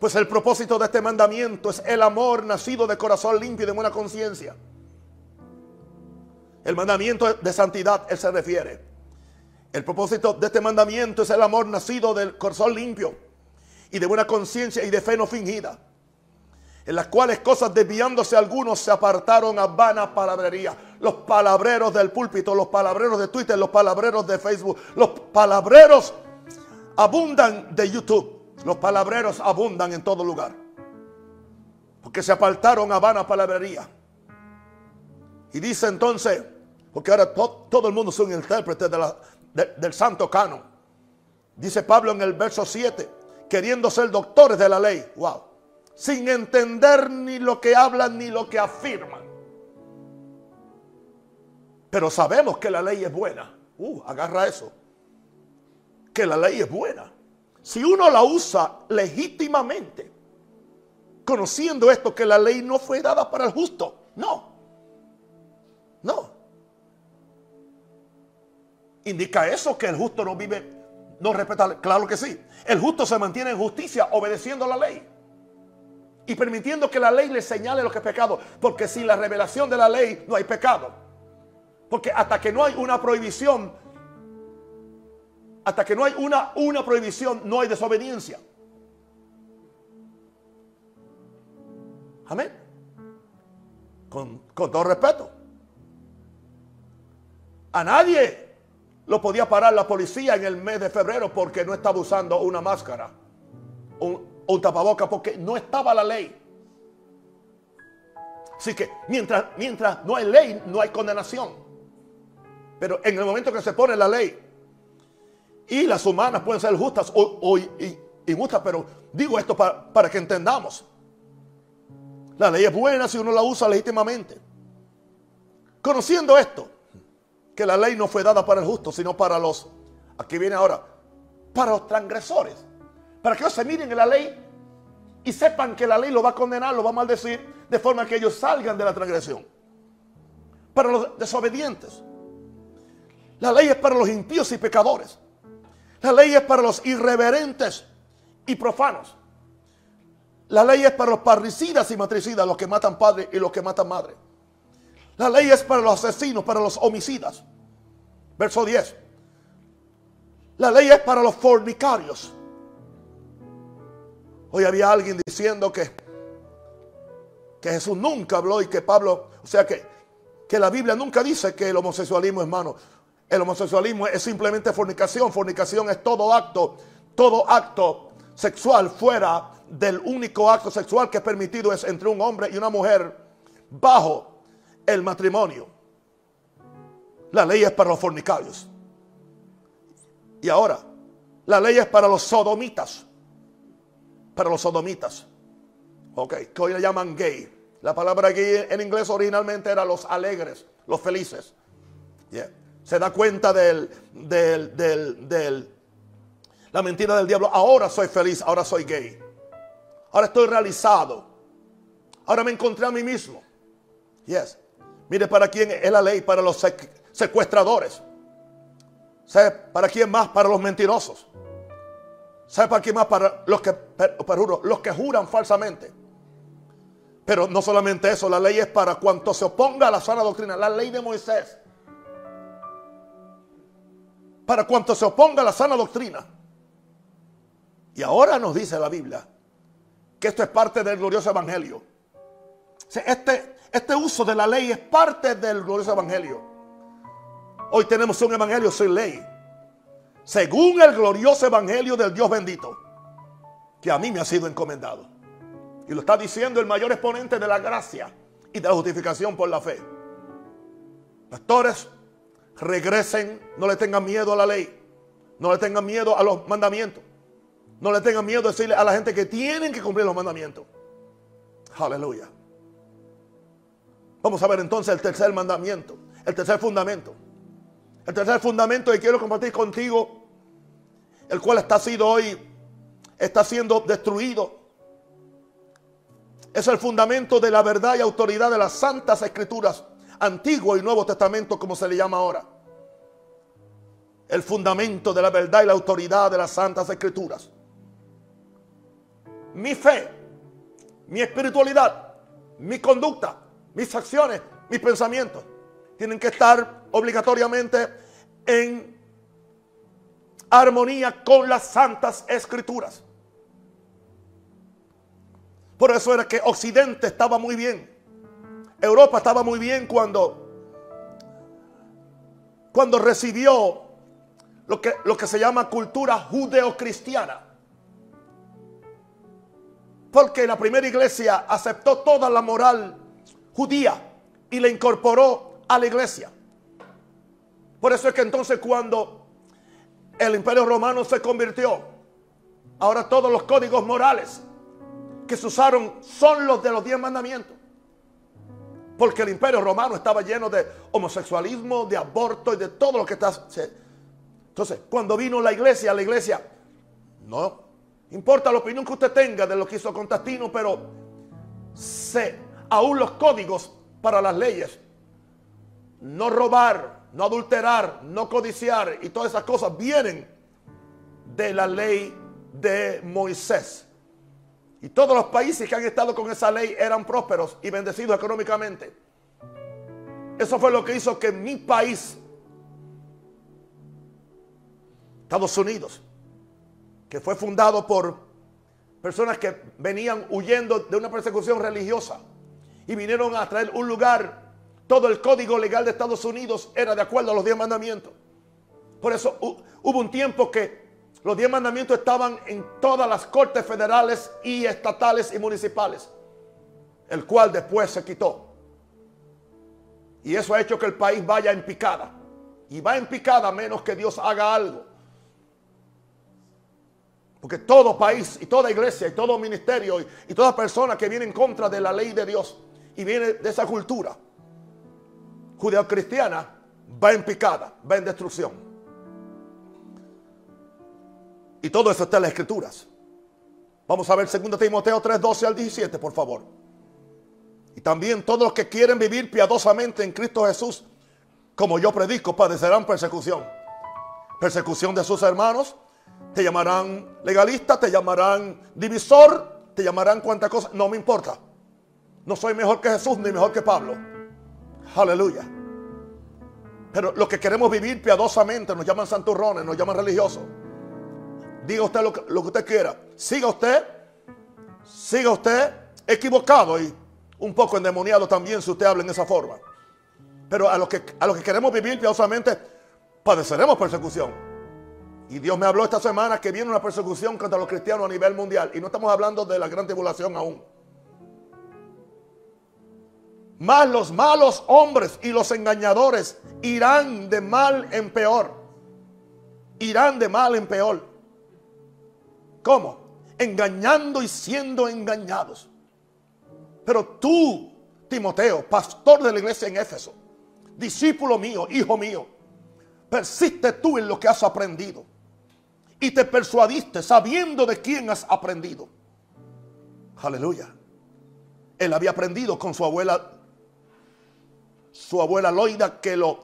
Pues el propósito de este mandamiento es el amor nacido de corazón limpio y de buena conciencia. El mandamiento de santidad, él se refiere. El propósito de este mandamiento es el amor nacido del corazón limpio y de buena conciencia y de fe no fingida. En las cuales cosas desviándose algunos se apartaron a vana palabrería. Los palabreros del púlpito, los palabreros de Twitter, los palabreros de Facebook, los palabreros abundan de YouTube. Los palabreros abundan en todo lugar. Porque se apartaron a vana palabrería. Y dice entonces, porque ahora todo el mundo es un intérprete del santo canon. Dice Pablo en el verso 7, queriendo ser doctores de la ley. Wow. Sin entender ni lo que hablan ni lo que afirman. Pero sabemos que la ley es buena. Uh, agarra eso. Que la ley es buena. Si uno la usa legítimamente, conociendo esto que la ley no fue dada para el justo. No. No. ¿Indica eso que el justo no vive, no respeta? Claro que sí. El justo se mantiene en justicia obedeciendo la ley. Y permitiendo que la ley le señale lo que es pecado. Porque sin la revelación de la ley no hay pecado. Porque hasta que no hay una prohibición, hasta que no hay una, una prohibición, no hay desobediencia. Amén. Con, con todo respeto. A nadie lo podía parar la policía en el mes de febrero porque no estaba usando una máscara, un, un tapaboca, porque no estaba la ley. Así que mientras, mientras no hay ley, no hay condenación. Pero en el momento que se pone la ley, y las humanas pueden ser justas o, injustas, pero digo esto para, para que entendamos. La ley es buena si uno la usa legítimamente. Conociendo esto, que la ley no fue dada para el justo, sino para los, aquí viene ahora, para los transgresores. Para que ellos se miren en la ley y sepan que la ley lo va a condenar, lo va a maldecir, de forma que ellos salgan de la transgresión. Para los desobedientes. La ley es para los impíos y pecadores. La ley es para los irreverentes y profanos. La ley es para los parricidas y matricidas, los que matan padre y los que matan madre. La ley es para los asesinos, para los homicidas. Verso 10. La ley es para los fornicarios. Hoy había alguien diciendo que, que Jesús nunca habló y que Pablo, o sea que, que la Biblia nunca dice que el homosexualismo es malo. El homosexualismo es simplemente fornicación. Fornicación es todo acto, todo acto sexual fuera del único acto sexual que es permitido es entre un hombre y una mujer bajo el matrimonio. La ley es para los fornicarios. Y ahora, la ley es para los sodomitas. Para los sodomitas. Ok, que hoy le llaman gay. La palabra gay en inglés originalmente era los alegres, los felices. Se da cuenta del, del, del, del, la mentira del diablo. Ahora soy feliz, ahora soy gay. Ahora estoy realizado. Ahora me encontré a mí mismo. Yes. Mire para quién es la ley, para los secuestradores. ¿Sabe para quién más? Para los mentirosos. ¿Sabe para quién más? Para los que, los que juran falsamente. Pero no solamente eso, la ley es para cuanto se oponga a la sana doctrina, la ley de Moisés. Para cuanto se oponga a la sana doctrina. Y ahora nos dice la Biblia que esto es parte del glorioso evangelio. Este, este uso de la ley es parte del glorioso evangelio. Hoy tenemos un evangelio sin ley. Según el glorioso evangelio del Dios bendito. Que a mí me ha sido encomendado. Y lo está diciendo el mayor exponente de la gracia y de la justificación por la fe. Pastores, regresen, no le tengan miedo a la ley. No le tengan miedo a los mandamientos. No le tengan miedo a decirle a la gente que tienen que cumplir los mandamientos. Aleluya. Vamos a ver entonces el tercer mandamiento, el tercer fundamento. El tercer fundamento que quiero compartir contigo, el cual está siendo hoy, está siendo destruido. Es el fundamento de la verdad y autoridad de las santas escrituras, Antiguo y Nuevo Testamento, como se le llama ahora. El fundamento de la verdad y la autoridad de las santas escrituras. mi fe, mi espiritualidad, mi conducta, mis acciones, mis pensamientos, tienen que estar obligatoriamente en armonía con las santas escrituras. Por eso era que Occidente estaba muy bien. Europa estaba muy bien cuando cuando recibió lo que, lo que se llama cultura judeocristiana. Porque la primera iglesia aceptó toda la moral judía y la incorporó a la iglesia. Por eso es que entonces cuando el imperio romano se convirtió, ahora todos los códigos morales que se usaron son los de los diez mandamientos. Porque el imperio romano estaba lleno de homosexualismo, de aborto y de todo lo que está... Entonces, cuando vino la iglesia, la iglesia, no importa la opinión que usted tenga de lo que hizo Constantino, pero sé, aún los códigos para las leyes, no robar, no adulterar, no codiciar y todas esas cosas vienen de la ley de Moisés. Y todos los países que han estado con esa ley eran prósperos y bendecidos económicamente. Eso fue lo que hizo que mi país, Estados Unidos, que fue fundado por personas que venían huyendo de una persecución religiosa y vinieron a traer un lugar. Todo el código legal de Estados Unidos era de acuerdo a los diez mandamientos. Por eso hubo un tiempo que los diez mandamientos estaban en todas las cortes federales y estatales y municipales, el cual después se quitó. Y eso ha hecho que el país vaya en picada. Y va en picada menos que Dios haga algo. Porque todo país y toda iglesia y todo ministerio y, toda persona que viene en contra de la ley de Dios y viene de esa cultura judeocristiana va en picada, va en destrucción. Y todo eso está en las escrituras. Vamos a ver 2 Timoteo 3, 12 al 17, por favor. Y también todos los que quieren vivir piadosamente en Cristo Jesús, como yo predico, padecerán persecución. Persecución de sus hermanos. Te llamarán legalista, te llamarán divisor, te llamarán cuantas cosas. No me importa. No soy mejor que Jesús ni mejor que Pablo. Aleluya. Pero los que queremos vivir piadosamente nos llaman santurrones, nos llaman religiosos. Diga usted lo que, usted quiera. Siga usted. Siga usted equivocado y un poco endemoniado también si usted habla en esa forma. Pero a los que, a los que queremos vivir piadosamente, padeceremos persecución. Y Dios me habló esta semana que viene una persecución contra los cristianos a nivel mundial. Y no estamos hablando de la gran tribulación aún. Más los malos hombres y los engañadores irán de mal en peor. Irán de mal en peor. ¿Cómo? Engañando y siendo engañados. Pero tú, Timoteo, pastor de la iglesia en Éfeso, discípulo mío, hijo mío, persiste tú en lo que has aprendido y te persuadiste sabiendo de quién has aprendido. Aleluya. Él había aprendido con su abuela, su abuela Loida, que lo,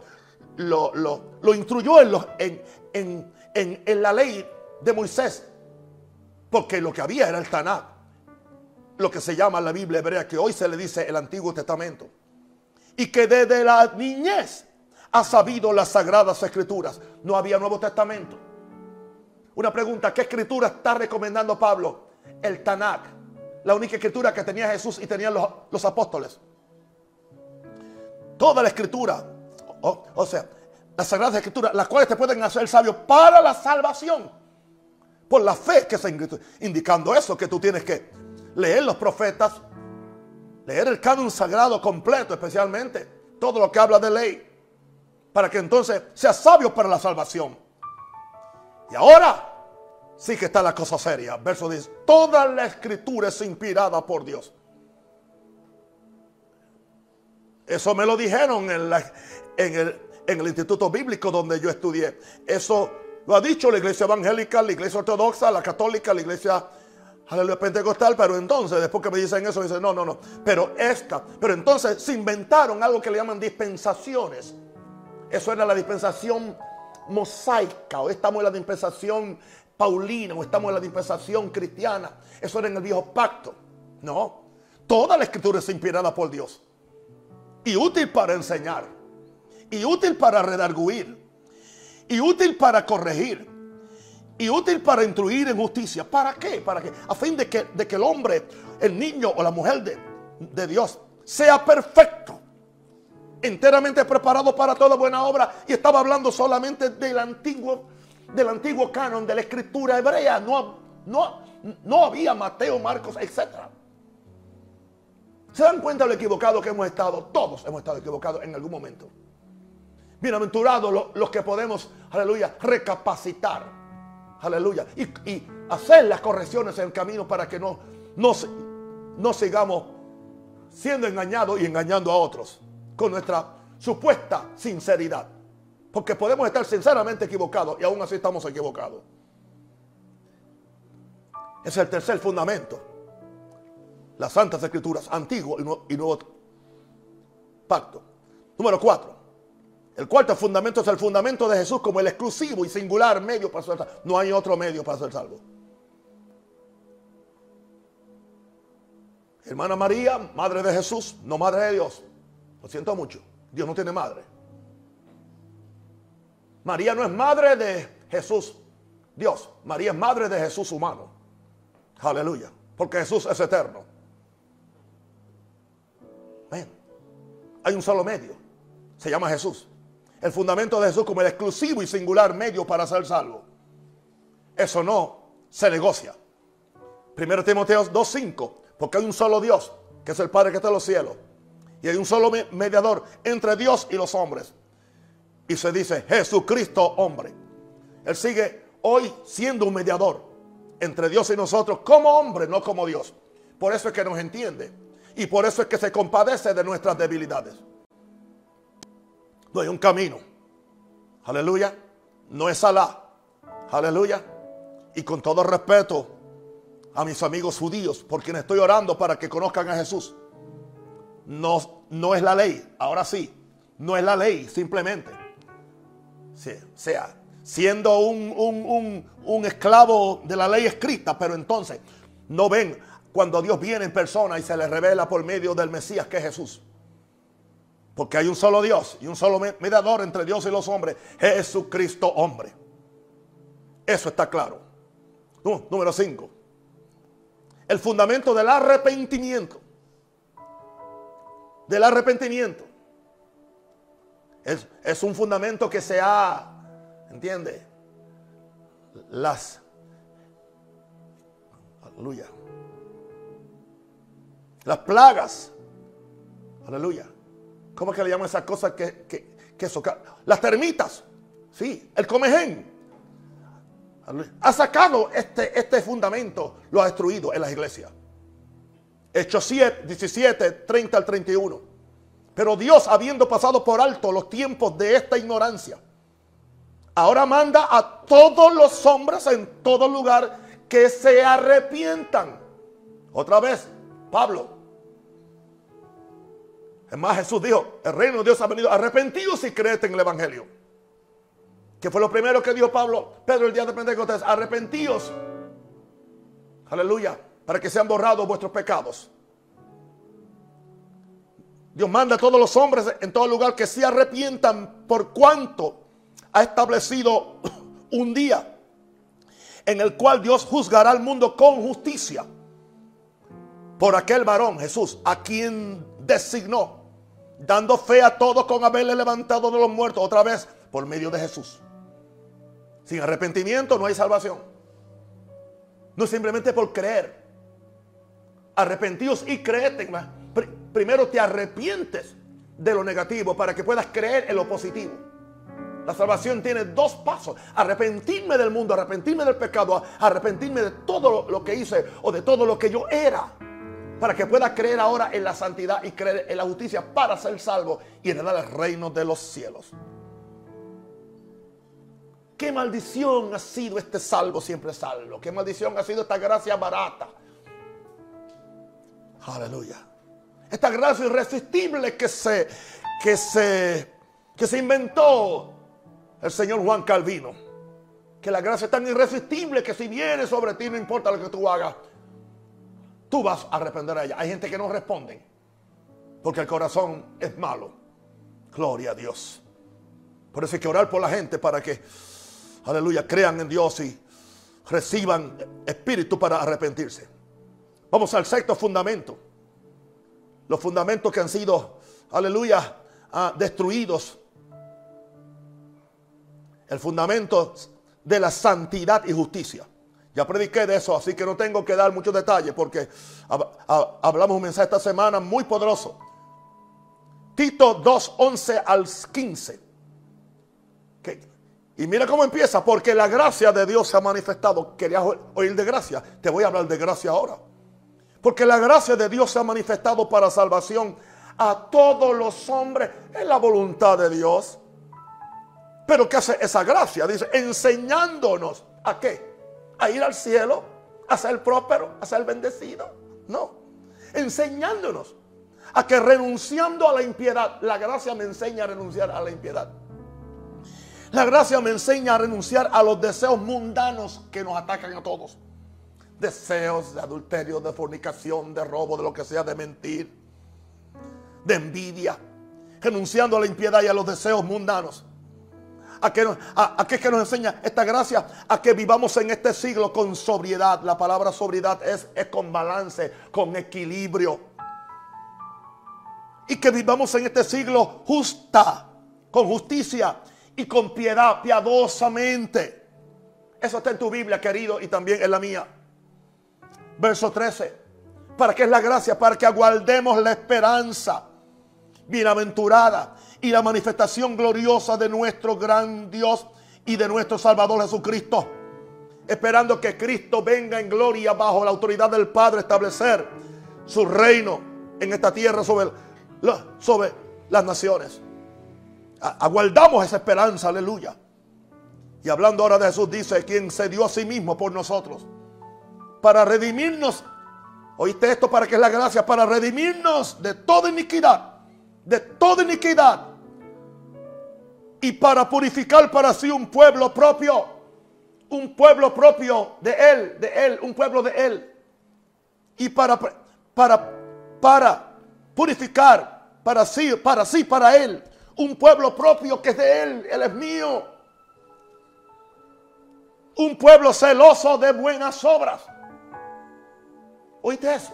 lo, lo, instruyó en, en, en, en la ley de Moisés. Porque lo que había era el Tanakh. Lo que se llama la Biblia hebrea, que hoy se le dice el Antiguo Testamento. Y que desde la niñez ha sabido las sagradas escrituras. No había Nuevo Testamento. Una pregunta, ¿qué escritura está recomendando Pablo? El Tanakh. La única escritura que tenía Jesús y tenían los, apóstoles. Toda la escritura, o, sea, las sagradas escrituras, las cuales te pueden hacer sabio para la salvación por la fe que se indicando eso, que tú tienes que leer los profetas, leer el canon sagrado completo, especialmente todo lo que habla de ley, para que entonces seas sabio para la salvación. Y ahora sí que está la cosa seria. Verso 10. Toda la escritura es inspirada por Dios. Eso me lo dijeron en, el, instituto bíblico donde yo estudié. Eso lo ha dicho la iglesia evangélica, la iglesia ortodoxa, la católica, la iglesia aleluya pentecostal, pero entonces, después que me dicen eso, dicen, no, no, no, pero esta, pero entonces se inventaron algo que le llaman dispensaciones. Eso era la dispensación mosaica, hoy estamos en la dispensación paulina o estamos en la dispensación cristiana. Eso era en el viejo pacto. No. Toda la escritura es inspirada por Dios. Y útil para enseñar. Y útil para redarguir. Y útil para corregir. Y útil para instruir en justicia. ¿Para qué? ¿Para qué? A fin de que, de que el hombre, el niño o la mujer de, de Dios sea perfecto enteramente preparado para toda buena obra y estaba hablando solamente del antiguo del antiguo canon de la escritura hebrea no, no, no había Mateo, Marcos, etc. ¿Se dan cuenta de lo equivocado que hemos estado? Todos hemos estado equivocados en algún momento. Bienaventurados los, que podemos, aleluya, recapacitar, aleluya, y, hacer las correcciones en el camino para que no, no, sigamos siendo engañados y engañando a otros con nuestra supuesta sinceridad. Porque podemos estar sinceramente equivocados y aún así estamos equivocados. Es el tercer fundamento. Las Santas Escrituras, Antiguo y Nuevo Pacto. Número cuatro. El cuarto fundamento es el fundamento de Jesús como el exclusivo y singular medio para ser salvo. No hay otro medio para ser salvo. Hermana María, madre de Jesús, no madre de Dios. Lo siento mucho. Dios no tiene madre. María no es madre de Jesús, Dios. María es madre de Jesús humano. Aleluya. Porque Jesús es eterno. Hay un solo medio. Se llama Jesús. El fundamento de Jesús como el exclusivo y singular medio para ser salvo. Eso no se negocia. Primero Timoteo 2.5. Porque hay un solo Dios, que es el Padre que está en los cielos y hay un solo mediador entre Dios y los hombres. Y se dice Jesucristo hombre. Él sigue hoy siendo un mediador entre Dios y nosotros como hombre, no como Dios. Por eso es que nos entiende. Y por eso es que se compadece de nuestras debilidades. No hay un camino. Aleluya. No es Alá. Aleluya. Y con todo respeto a mis amigos judíos, por quienes estoy orando para que conozcan a Jesús no, no es la ley. Ahora sí, no es la ley, simplemente. O sea, siendo un, un, esclavo de la ley escrita, pero entonces no ven cuando Dios viene en persona y se le revela por medio del Mesías que es Jesús. Porque hay un solo Dios y un solo mediador entre Dios y los hombres, Jesucristo hombre. Eso está claro. Número 5. El fundamento del arrepentimiento del arrepentimiento. Es, un fundamento que se ha, ¿entiende? Las, aleluya. Las plagas, aleluya. ¿Cómo es que le llaman esas cosas que, que, que Las termitas, sí, el comején. Ha sacado este, este fundamento, lo ha destruido en las iglesias. Hechos 7, 17, 30 al 31. Pero Dios, habiendo pasado por alto los tiempos de esta ignorancia, ahora manda a todos los hombres en todo lugar que se arrepientan. Otra vez, Pablo. Es más, Jesús dijo, el reino de Dios ha venido arrepentidos y creed en el Evangelio. Que fue lo primero que dijo Pablo, Pedro el día de Pentecostés, arrepentidos. Aleluya para que sean borrados vuestros pecados. Dios manda a todos los hombres en todo lugar que se arrepientan por cuanto ha establecido un día en el cual Dios juzgará al mundo con justicia por aquel varón, Jesús, a quien designó, dando fe a todos con haberle levantado de los muertos otra vez por medio de Jesús. Sin arrepentimiento no hay salvación. No es simplemente por creer arrepentidos y creed. Primero te arrepientes de lo negativo para que puedas creer en lo positivo. La salvación tiene dos pasos. Arrepentirme del mundo, arrepentirme del pecado, arrepentirme de todo lo que hice o de todo lo que yo era. Para que pueda creer ahora en la santidad y creer en la justicia para ser salvo y heredar el reino de los cielos. Qué maldición ha sido este salvo siempre salvo. Qué maldición ha sido esta gracia barata Aleluya. Esta gracia irresistible que se, que se, que se inventó el señor Juan Calvino. que la gracia es tan irresistible que si viene sobre ti no importa lo que tú hagas, tú vas a arrepender a ella. Hay gente que no responde porque el corazón es malo. Gloria a Dios. Por eso hay que orar por la gente para que, aleluya, crean en Dios y reciban espíritu para arrepentirse. Vamos al sexto fundamento. Los fundamentos que han sido, aleluya, ah, destruidos. El fundamento de la santidad y justicia. Ya prediqué de eso, así que no tengo que dar muchos detalles porque hablamos un mensaje esta semana muy poderoso. Tito 2, 11 al 15. Y mira cómo empieza, porque la gracia de Dios se ha manifestado. ¿Querías oír de gracia? Te voy a hablar de gracia ahora. Porque la gracia de Dios se ha manifestado para salvación a todos los hombres. Es la voluntad de Dios. Pero ¿qué hace esa gracia? Dice, enseñándonos a qué? A ir al cielo, a ser próspero, a ser bendecido. No, enseñándonos a que renunciando a la impiedad, la gracia me enseña a renunciar a la impiedad. La gracia me enseña a renunciar a los deseos mundanos que nos atacan a todos. Deseos de adulterio, de fornicación, de robo, de lo que sea, de mentir, de envidia. Renunciando a la impiedad y a los deseos mundanos. ¿A qué, a, es que nos enseña esta gracia? A que vivamos en este siglo con sobriedad. La palabra sobriedad es, es con balance, con equilibrio. Y que vivamos en este siglo justa, con justicia y con piedad, piadosamente. Eso está en tu Biblia, querido, y también en la mía. Verso 13. ¿Para qué es la gracia? Para que aguardemos la esperanza bienaventurada y la manifestación gloriosa de nuestro gran Dios y de nuestro Salvador Jesucristo. Esperando que Cristo venga en gloria bajo la autoridad del Padre establecer su reino en esta tierra sobre, sobre las naciones. Aguardamos esa esperanza, aleluya. Y hablando ahora de Jesús, dice, quien se dio a sí mismo por nosotros, para redimirnos. ¿Oíste esto? Para que es la gracia, para redimirnos de toda iniquidad, de toda iniquidad. Y para purificar para sí un pueblo propio, un pueblo propio de Él, de Él, un pueblo de Él. Y para, para, para purificar para sí, para sí, para Él un pueblo propio que es de Él, Él es mío. Un pueblo celoso de buenas obras. ¿Oíste eso?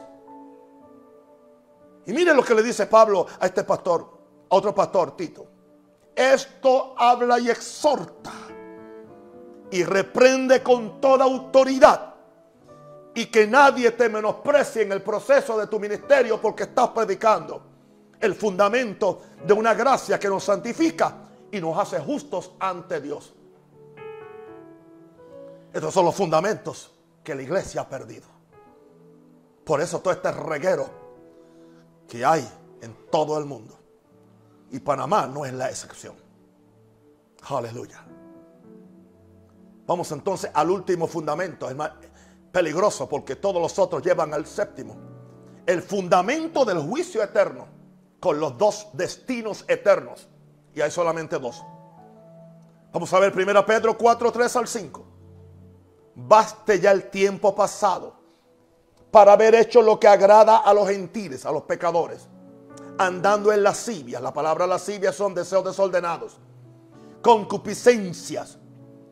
Y mire lo que le dice Pablo a este pastor, a otro pastor, Tito. Esto habla y exhorta y reprende con toda autoridad. Y que nadie te menosprecie en el proceso de tu ministerio porque estás predicando el fundamento de una gracia que nos santifica y nos hace justos ante Dios. Estos son los fundamentos que la iglesia ha perdido. Por eso todo este reguero que hay en todo el mundo. Y Panamá no es la excepción. Aleluya. Vamos entonces al último fundamento. Es más peligroso porque todos los otros llevan al séptimo. El fundamento del juicio eterno con los dos destinos eternos. Y hay solamente dos. Vamos a ver 1 Pedro 4, 3 al 5. Baste ya el tiempo pasado para haber hecho lo que agrada a los gentiles, a los pecadores, andando en lascivias. La palabra lascivia son deseos desordenados, concupiscencias,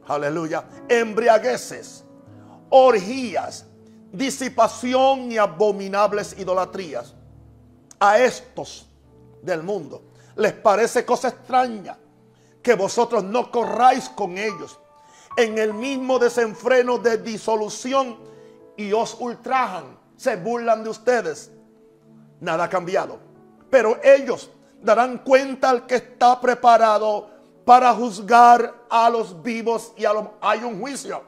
aleluya, embriagueces, orgías, disipación y abominables idolatrías. A estos del mundo. Les parece cosa extraña que vosotros no corráis con ellos en el mismo desenfreno de disolución y os ultrajan, se burlan de ustedes. Nada ha cambiado. Pero ellos darán cuenta al que está preparado para juzgar a los vivos y a los... Hay un juicio.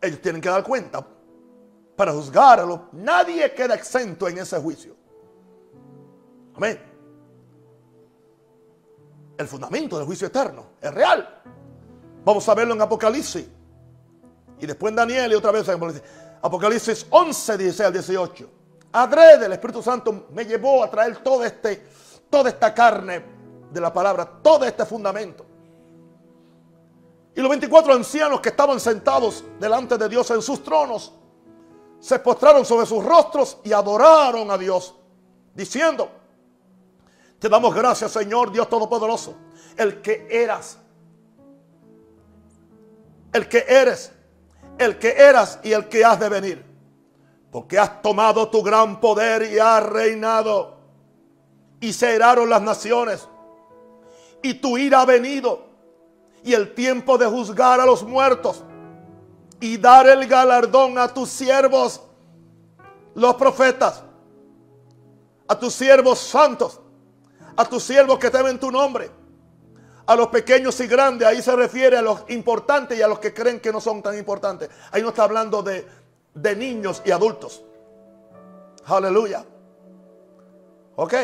Ellos tienen que dar cuenta para juzgar a los... Nadie queda exento en ese juicio. Amén. El fundamento del juicio eterno es real. Vamos a verlo en Apocalipsis. Y después en Daniel y otra vez en Apocalipsis. Apocalipsis 11, 16 al 18. Adrede, el Espíritu Santo me llevó a traer este, toda esta carne de la palabra, todo este fundamento. Y los 24 ancianos que estaban sentados delante de Dios en sus tronos se postraron sobre sus rostros y adoraron a Dios, diciendo, te damos gracias Señor Dios Todopoderoso, el que eras, el que eres, el que eras y el que has de venir, porque has tomado tu gran poder y has reinado y se heraron las naciones y tu ira ha venido y el tiempo de juzgar a los muertos y dar el galardón a tus siervos, los profetas, a tus siervos santos, a tus siervos que temen tu nombre, a los pequeños y grandes. Ahí se refiere a los importantes y a los que creen que no son tan importantes. Ahí no está hablando de, de niños y adultos. Aleluya. Ok.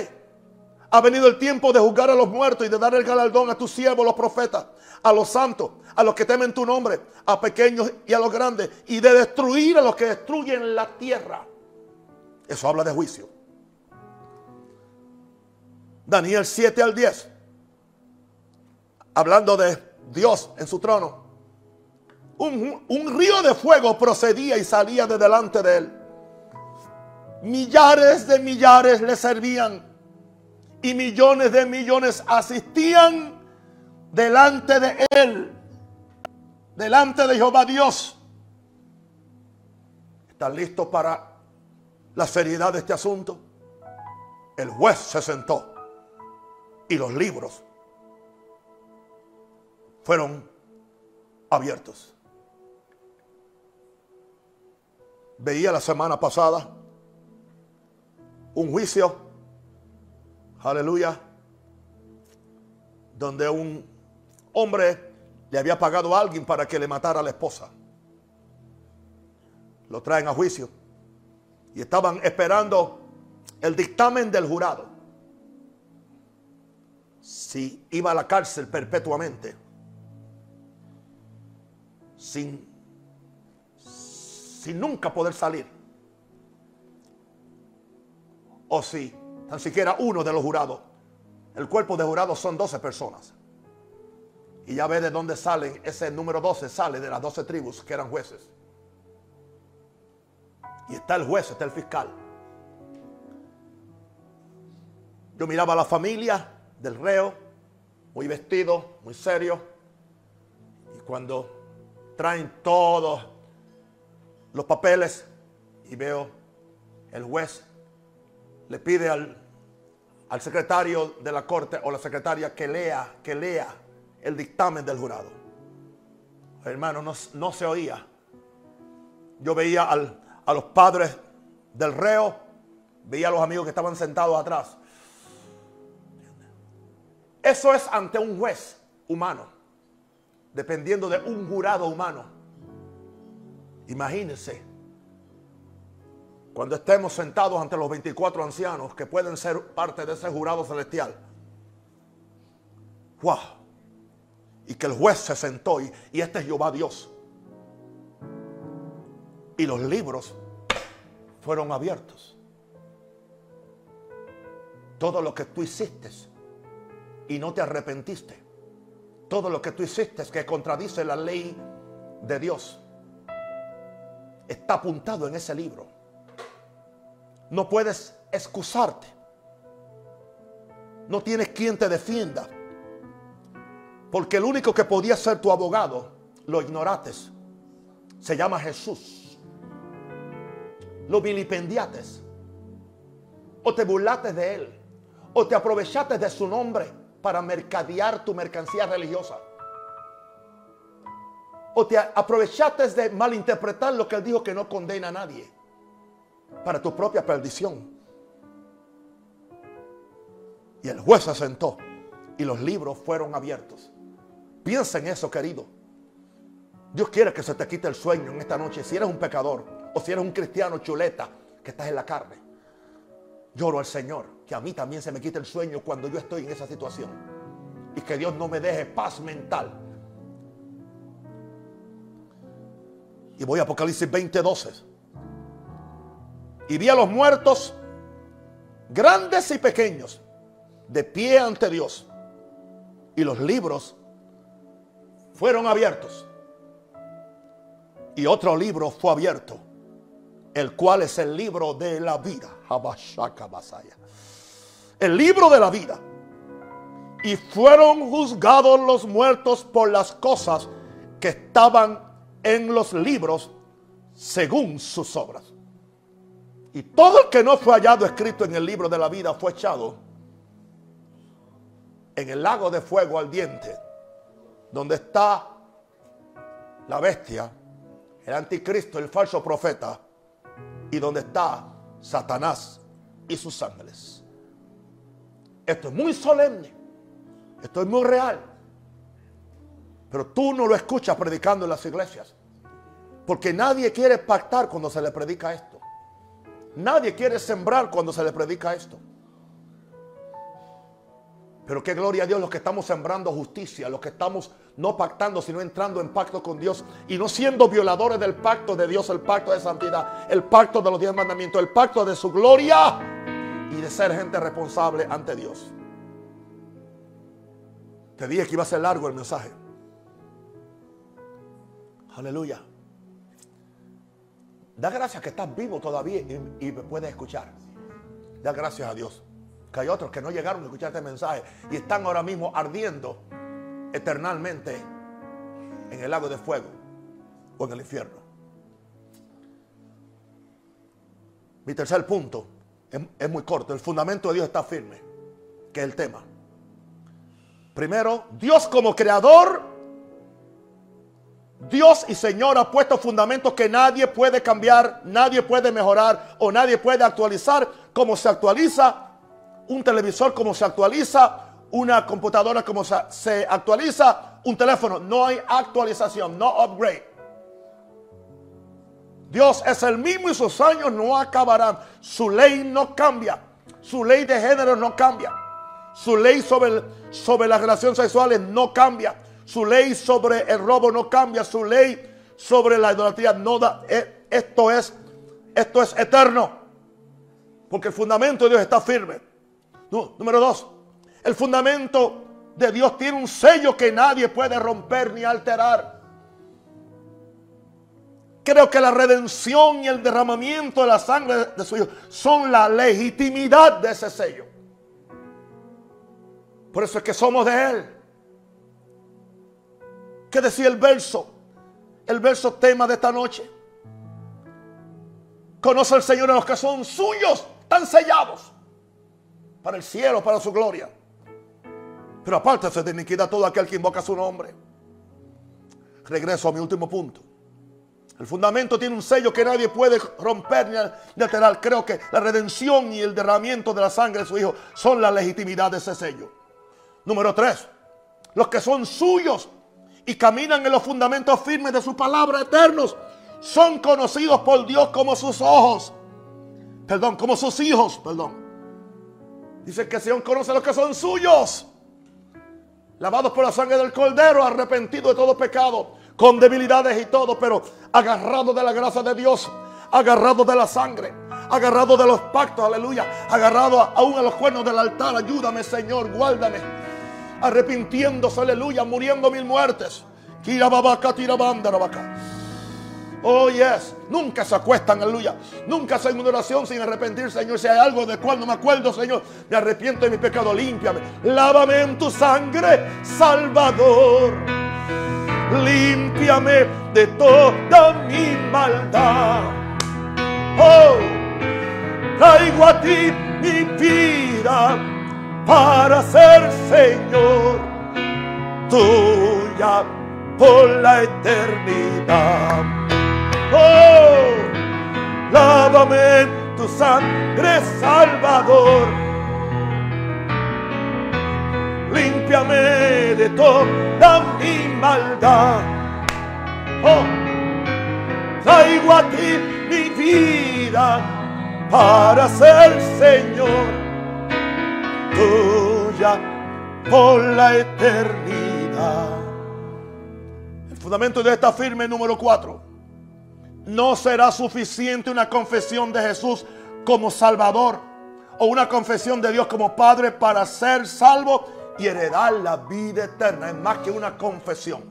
Ha venido el tiempo de juzgar a los muertos y de dar el galardón a tus siervos, los profetas, a los santos, a los que temen tu nombre, a pequeños y a los grandes, y de destruir a los que destruyen la tierra. Eso habla de juicio. Daniel 7 al 10, hablando de Dios en su trono. Un, río de fuego procedía y salía de delante de él. Millares de millares le servían y millones de millones asistían delante de él, delante de Jehová Dios. ¿Están listos para la seriedad de este asunto? El juez se sentó y los libros fueron abiertos. Veía la semana pasada un juicio aleluya, donde un hombre le había pagado a alguien para que le matara a la esposa. Lo traen a juicio y estaban esperando el dictamen del jurado. Si iba a la cárcel perpetuamente, sin, sin nunca poder salir, o si tan siquiera uno de los jurados. El cuerpo de jurados son 12 personas. Y ya ve de dónde salen, ese número 12 sale de las 12 tribus que eran jueces. Y está el juez, está el fiscal. Yo miraba a la familia del reo, muy vestido, muy serio. Y cuando traen todos los papeles y veo el juez le pide al, al secretario de la corte o la secretaria que lea, que lea el dictamen del jurado. Hermano, no, se oía. Yo veía a los padres del reo, veía a los amigos que estaban sentados atrás. Eso es ante un juez humano, dependiendo de un jurado humano. Imagínense cuando estemos sentados ante los 24 ancianos que pueden ser parte de ese jurado celestial. ¡Wow! Y que el juez se sentó y, este es Jehová Dios. Y los libros fueron abiertos. Todo lo que tú hiciste y no te arrepentiste. Todo lo que tú hiciste que contradice la ley de Dios. Está apuntado en ese libro. No puedes excusarte. No tienes quien te defienda. Porque el único que podía ser tu abogado, lo ignorates. Se llama Jesús. Lo vilipendiates. O te burlates de él. O te aprovechaste de su nombre para mercadear tu mercancía religiosa. O te aprovechaste de malinterpretar lo que él dijo que no condena a nadie para tu propia perdición. Y el juez se sentó y los libros fueron abiertos. Piensa en eso, querido. Dios quiere que se te quite el sueño en esta noche. Si eres un pecador o si eres un cristiano chuleta que estás en la carne, lloro al Señor que a mí también se me quite el sueño cuando yo estoy en esa situación. Y que Dios no me deje paz mental. Y voy a Apocalipsis 20:12 y vi a los muertos, grandes y pequeños, de pie ante Dios. Y los libros fueron abiertos. Y otro libro fue abierto, el cual es el libro de la vida. El libro de la vida. Y fueron juzgados los muertos por las cosas que estaban en los libros según sus obras. Y todo el que no fue hallado escrito en el libro de la vida fue echado en el lago de fuego ardiente, donde está la bestia, el anticristo, el falso profeta, y donde está Satanás y sus ángeles. Esto es muy solemne, esto es muy real, pero tú no lo escuchas predicando en las iglesias, porque nadie quiere pactar cuando se le predica esto. Nadie quiere sembrar cuando se le predica esto. Pero qué gloria a Dios los que estamos sembrando justicia, los que estamos no pactando, sino entrando en pacto con Dios y no siendo violadores del pacto de Dios, el pacto de santidad, el pacto de los diez mandamientos, el pacto de su gloria y de ser gente responsable ante Dios. Te dije que iba a ser largo el mensaje. Aleluya. Da gracias que estás vivo todavía y, me puedes escuchar. Da gracias a Dios que hay otros que no llegaron a escuchar este mensaje y están ahora mismo ardiendo eternamente en el lago de fuego o en el infierno. Mi tercer punto es, es, muy corto. El fundamento de Dios está firme, que es el tema. Primero, Dios como creador, Dios y Señor ha puesto fundamentos que nadie puede cambiar, nadie puede mejorar o nadie puede actualizar como se actualiza un televisor como se actualiza, una computadora como se actualiza, un teléfono. No hay actualización, no upgrade. Dios es el mismo y sus años no acabarán. Su ley no cambia. Su ley de género no cambia. Su ley sobre, sobre las relaciones sexuales no cambia. Su ley sobre el robo no cambia. Su ley sobre la idolatría no da. Eh, esto es, esto es eterno. Porque el fundamento de Dios está firme número dos, el fundamento de Dios tiene un sello que nadie puede romper ni alterar. Creo que la redención y el derramamiento de la sangre de su Hijo son la legitimidad de ese sello. Por eso es que somos de Él. ¿Qué decía el verso? El verso tema de esta noche. Conoce al Señor a los que son suyos, están sellados para el cielo, para su gloria. Pero apártese de iniquidad todo aquel que invoca su nombre. Regreso a mi último punto. El fundamento tiene un sello que nadie puede romper ni alterar. Creo que la redención y el derramamiento de la sangre de su Hijo son la legitimidad de ese sello. Número tres, los que son suyos y caminan en los fundamentos firmes de su palabra eternos son conocidos por Dios como sus ojos. Perdón, como sus hijos, perdón. Dice que Señor conoce a los que son suyos. Lavados por la sangre del cordero, arrepentidos de todo pecado, con debilidades y todo, pero agarrados de la gracia de Dios, agarrados de la sangre, agarrados de los pactos, aleluya, agarrados aún a los cuernos del altar. Ayúdame, Señor, guárdame. Arrepintiéndose, aleluya, muriendo mil muertes. Oh, yes. Nunca se acuestan, aleluya. Nunca hacen una oración sin arrepentir, Señor. Si hay algo de cual no me acuerdo, Señor, me arrepiento de mi pecado. Límpiame. Lávame en tu sangre, Salvador. Límpiame de toda mi maldad. Oh, traigo a ti mi vida para ser Señor tuya por la eternidad. Oh, lávame tu sangre, Salvador. Límpiame de toda mi maldad. Oh, traigo a ti mi vida para ser Señor tuya por la eternidad. El fundamento de esta firme número 4 no será suficiente una confesión de Jesús como Salvador o una confesión de Dios como Padre para ser salvo y heredar la vida eterna. Es más que una confesión.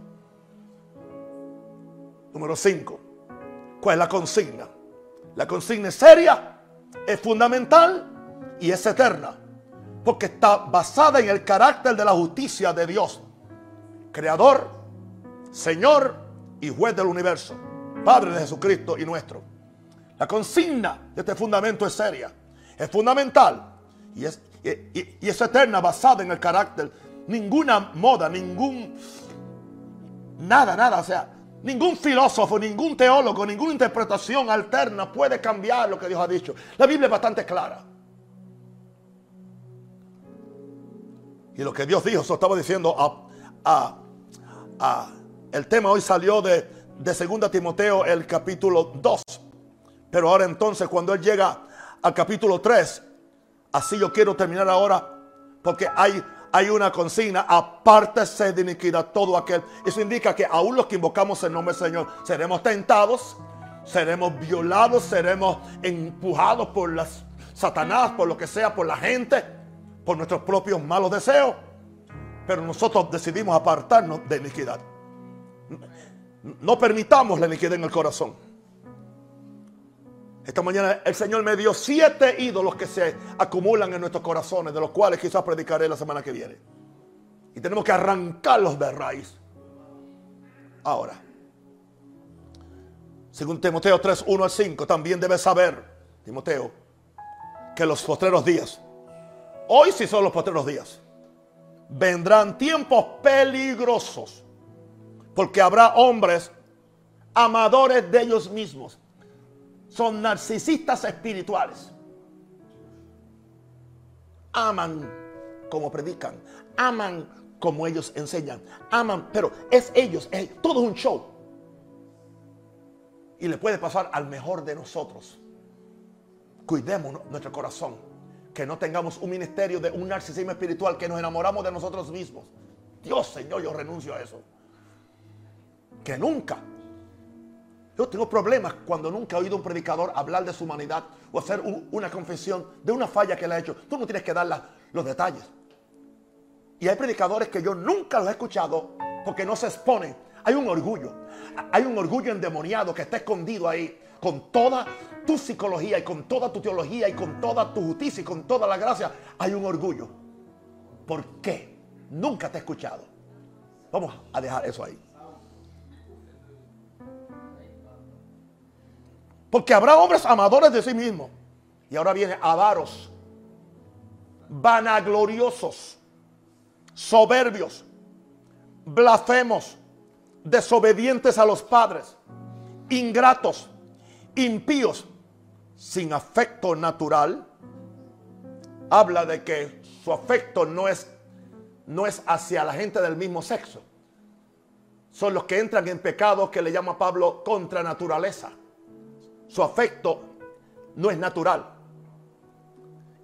Número 5. ¿Cuál es la consigna? La consigna es seria, es fundamental y es eterna. Porque está basada en el carácter de la justicia de Dios. Creador, Señor y juez del universo. Padre de Jesucristo y nuestro. La consigna de este fundamento es seria, es fundamental y es, eterna, basada en el carácter. Ninguna moda, ningún... Nada, nada, o sea, ningún filósofo, ningún teólogo, ninguna interpretación alterna puede cambiar lo que Dios ha dicho. La Biblia es bastante clara. Y lo que Dios dijo, eso estaba diciendo a, el tema hoy salió de, de 2 Timoteo, el capítulo 2. Pero ahora entonces, cuando él llega al capítulo 3, Así yo quiero terminar ahora porque hay, hay una consigna, apártese de iniquidad todo aquel. Eso indica que aún los que invocamos el nombre del Señor seremos tentados, seremos violados, seremos empujados por las Satanás, por lo que sea, por la gente, por nuestros propios malos deseos. Pero nosotros decidimos apartarnos de iniquidad. No permitamos la iniquidad en el corazón. Esta mañana el Señor me dio siete ídolos que se acumulan en nuestros corazones, de los cuales quizás predicaré la semana que viene. Y tenemos que arrancarlos de raíz. Ahora, según Timoteo 3, 1 al 5, también debes saber, Timoteo, que los postreros días, hoy sí son los postreros días, vendrán tiempos peligrosos, porque habrá hombres amadores de ellos mismos son narcisistas espirituales. Aman como predican, aman como ellos enseñan, aman, pero es ellos, es todo un show. Y le puede pasar al mejor de nosotros. Cuidemos nuestro corazón, que no tengamos un ministerio de un narcisismo espiritual, que nos enamoramos de nosotros mismos. Dios, Señor, yo renuncio a eso. Que nunca yo tengo problemas cuando nunca he oído a un predicador hablar de su humanidad o hacer una confesión de una falla que le ha hecho. Tú no tienes que dar los detalles. Y hay predicadores que yo nunca los he escuchado porque no se exponen. Hay un orgullo. Hay un orgullo endemoniado que está escondido ahí con toda tu psicología y con toda tu teología y con toda tu justicia y con toda la gracia. Hay un orgullo. ¿Por qué? Nunca te he escuchado. Vamos a dejar eso ahí. Porque habrá hombres amadores de sí mismos. Y ahora viene avaros, vanagloriosos, soberbios, blasfemos, desobedientes a los padres, ingratos, impíos, sin afecto natural. Habla de que su afecto no es, no es hacia la gente del mismo sexo. Son los que entran en pecados que le llama Pablo contra naturaleza. Su afecto no es natural.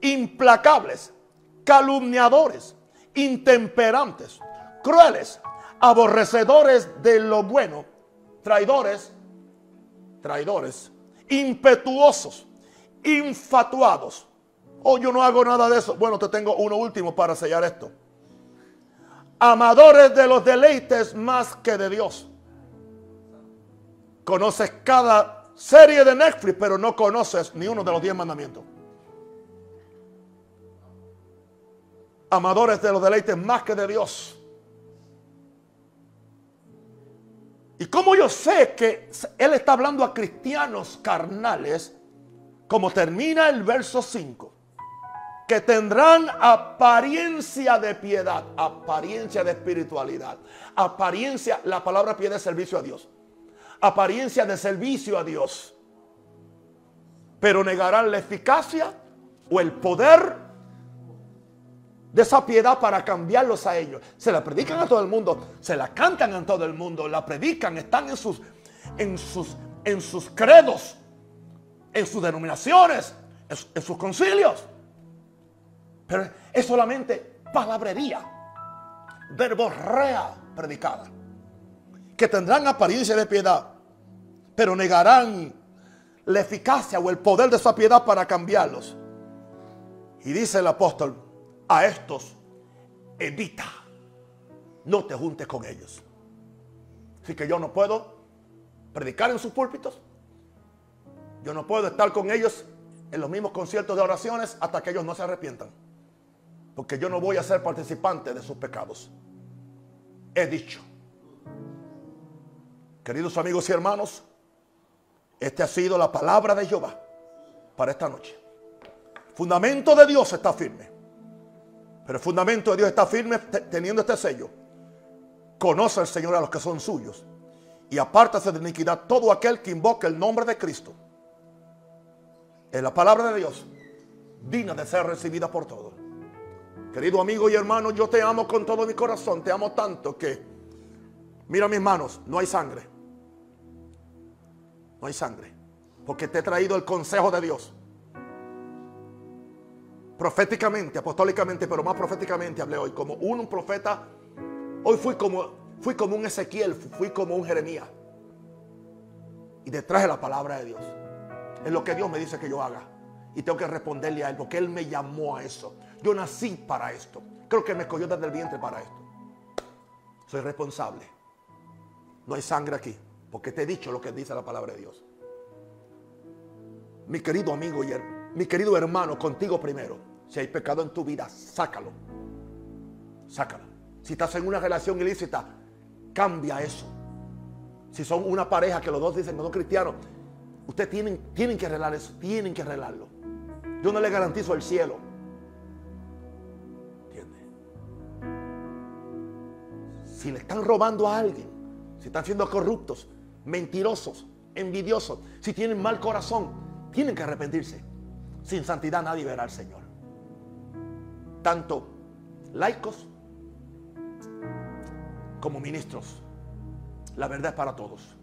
Implacables, calumniadores, intemperantes, crueles, aborrecedores de lo bueno, traidores, traidores, impetuosos, infatuados. Oh, yo no hago nada de eso. Bueno, te tengo uno último para sellar esto. Amadores de los deleites más que de Dios. Conoces cada serie de Netflix, pero no conoces ni uno de los diez mandamientos. Amadores de los deleites más que de Dios. Y como yo sé que Él está hablando a cristianos carnales, como termina el verso 5, que tendrán apariencia de piedad, apariencia de espiritualidad, apariencia, la palabra piedad es servicio a Dios apariencia de servicio a Dios. Pero negarán la eficacia o el poder de esa piedad para cambiarlos a ellos. Se la predican a todo el mundo, se la cantan a todo el mundo, la predican, están en sus, en sus, en sus credos, en sus denominaciones, en, sus concilios. Pero es solamente palabrería, verborrea predicada que tendrán apariencia de piedad, pero negarán la eficacia o el poder de esa piedad para cambiarlos. Y dice el apóstol, a estos evita, no te juntes con ellos. Así que yo no puedo predicar en sus púlpitos. Yo no puedo estar con ellos en los mismos conciertos de oraciones hasta que ellos no se arrepientan. Porque yo no voy a ser participante de sus pecados. He dicho. Queridos amigos y hermanos, esta ha sido la palabra de Jehová para esta noche. Fundamento de Dios está firme. Pero el fundamento de Dios está firme teniendo este sello. Conoce al Señor a los que son suyos. Y apártase de iniquidad todo aquel que invoque el nombre de Cristo. En la palabra de Dios, digna de ser recibida por todos. Querido amigo y hermano, yo te amo con todo mi corazón. Te amo tanto que, mira mis manos, no hay sangre. No hay sangre. Porque te he traído el consejo de Dios. Proféticamente, apostólicamente, pero más proféticamente hablé hoy. Como un, profeta. Hoy fui como, fui como un Ezequiel, fui como un Jeremías. Y detrás de la palabra de Dios. Es lo que Dios me dice que yo haga. Y tengo que responderle a Él porque Él me llamó a eso. Yo nací para esto. Creo que me escogió desde el vientre para esto. Soy responsable. No hay sangre aquí. Porque te he dicho lo que dice la palabra de Dios. Mi querido amigo y mi querido hermano, contigo primero. Si hay pecado en tu vida, sácalo. Sácalo. Si estás en una relación ilícita, cambia eso. Si son una pareja que los dos dicen que son cristianos, ustedes tienen, tienen que arreglar eso. Tienen que arreglarlo. Yo no le garantizo el cielo. ¿Entiendes? Si le están robando a alguien, si están siendo corruptos, mentirosos, envidiosos, si tienen mal corazón, tienen que arrepentirse. Sin santidad nadie verá al Señor. Tanto laicos como ministros. La verdad es para todos.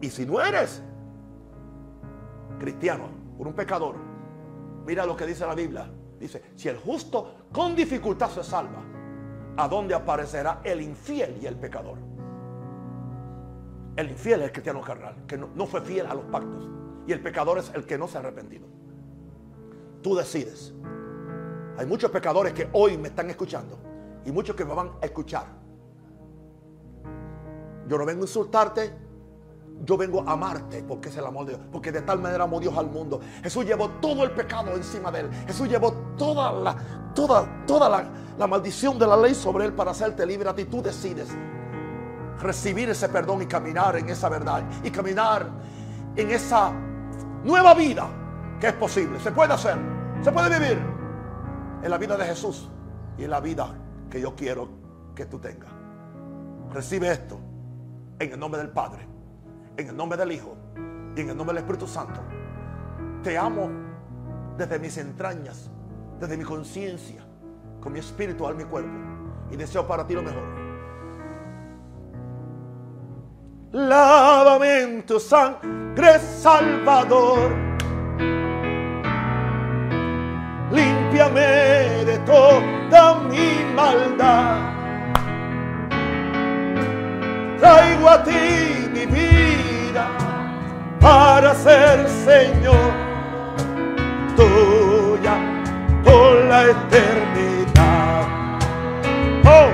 Y si no eres cristiano, por un pecador, mira lo que dice la Biblia. Dice, si el justo con dificultad se salva, ¿a dónde aparecerá el infiel y el pecador? El infiel es el cristiano carnal, que no, fue fiel a los pactos. Y el pecador es el que no se ha arrepentido. Tú decides. Hay muchos pecadores que hoy me están escuchando y muchos que me van a escuchar. Yo no vengo a insultarte, yo vengo a amarte porque es el amor de Dios. Porque de tal manera amó Dios al mundo. Jesús llevó todo el pecado encima de él. Jesús llevó toda la, toda, toda la, maldición de la ley sobre él para hacerte libre a ti. Tú decides recibir ese perdón y caminar en esa verdad y caminar en esa nueva vida que es posible. Se puede hacer, se puede vivir en la vida de Jesús y en la vida que yo quiero que tú tengas. Recibe esto en el nombre del Padre, en el nombre del Hijo y en el nombre del Espíritu Santo. Te amo desde mis entrañas, desde mi conciencia, con mi espíritu, alma y cuerpo. Y deseo para ti lo mejor. Lávame en tu sangre, Salvador. Límpiame de toda mi maldad. Traigo a ti mi vida para ser Señor tuya por la eternidad. Oh,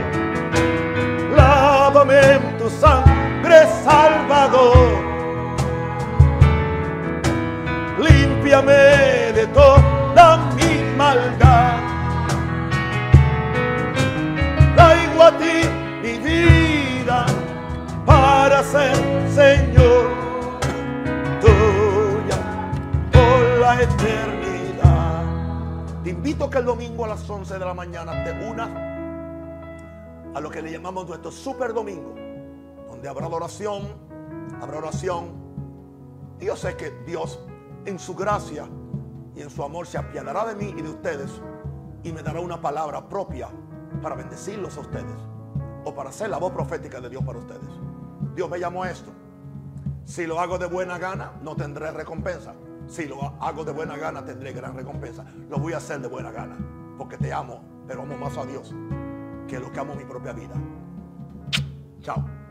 lávame en tu sangre Salvador. Límpiame de toda que el domingo a las 11 de la mañana te unas a lo que le llamamos nuestro super domingo habrá adoración, habrá oración. Y yo sé que Dios en su gracia y en su amor se apiadará de mí y de ustedes y me dará una palabra propia para bendecirlos a ustedes o para ser la voz profética de Dios para ustedes. Dios me llamó a esto. Si lo hago de buena gana, no tendré recompensa. Si lo hago de buena gana, tendré gran recompensa. Lo voy a hacer de buena gana, porque te amo, pero amo más a Dios que lo que amo mi propia vida. Chao.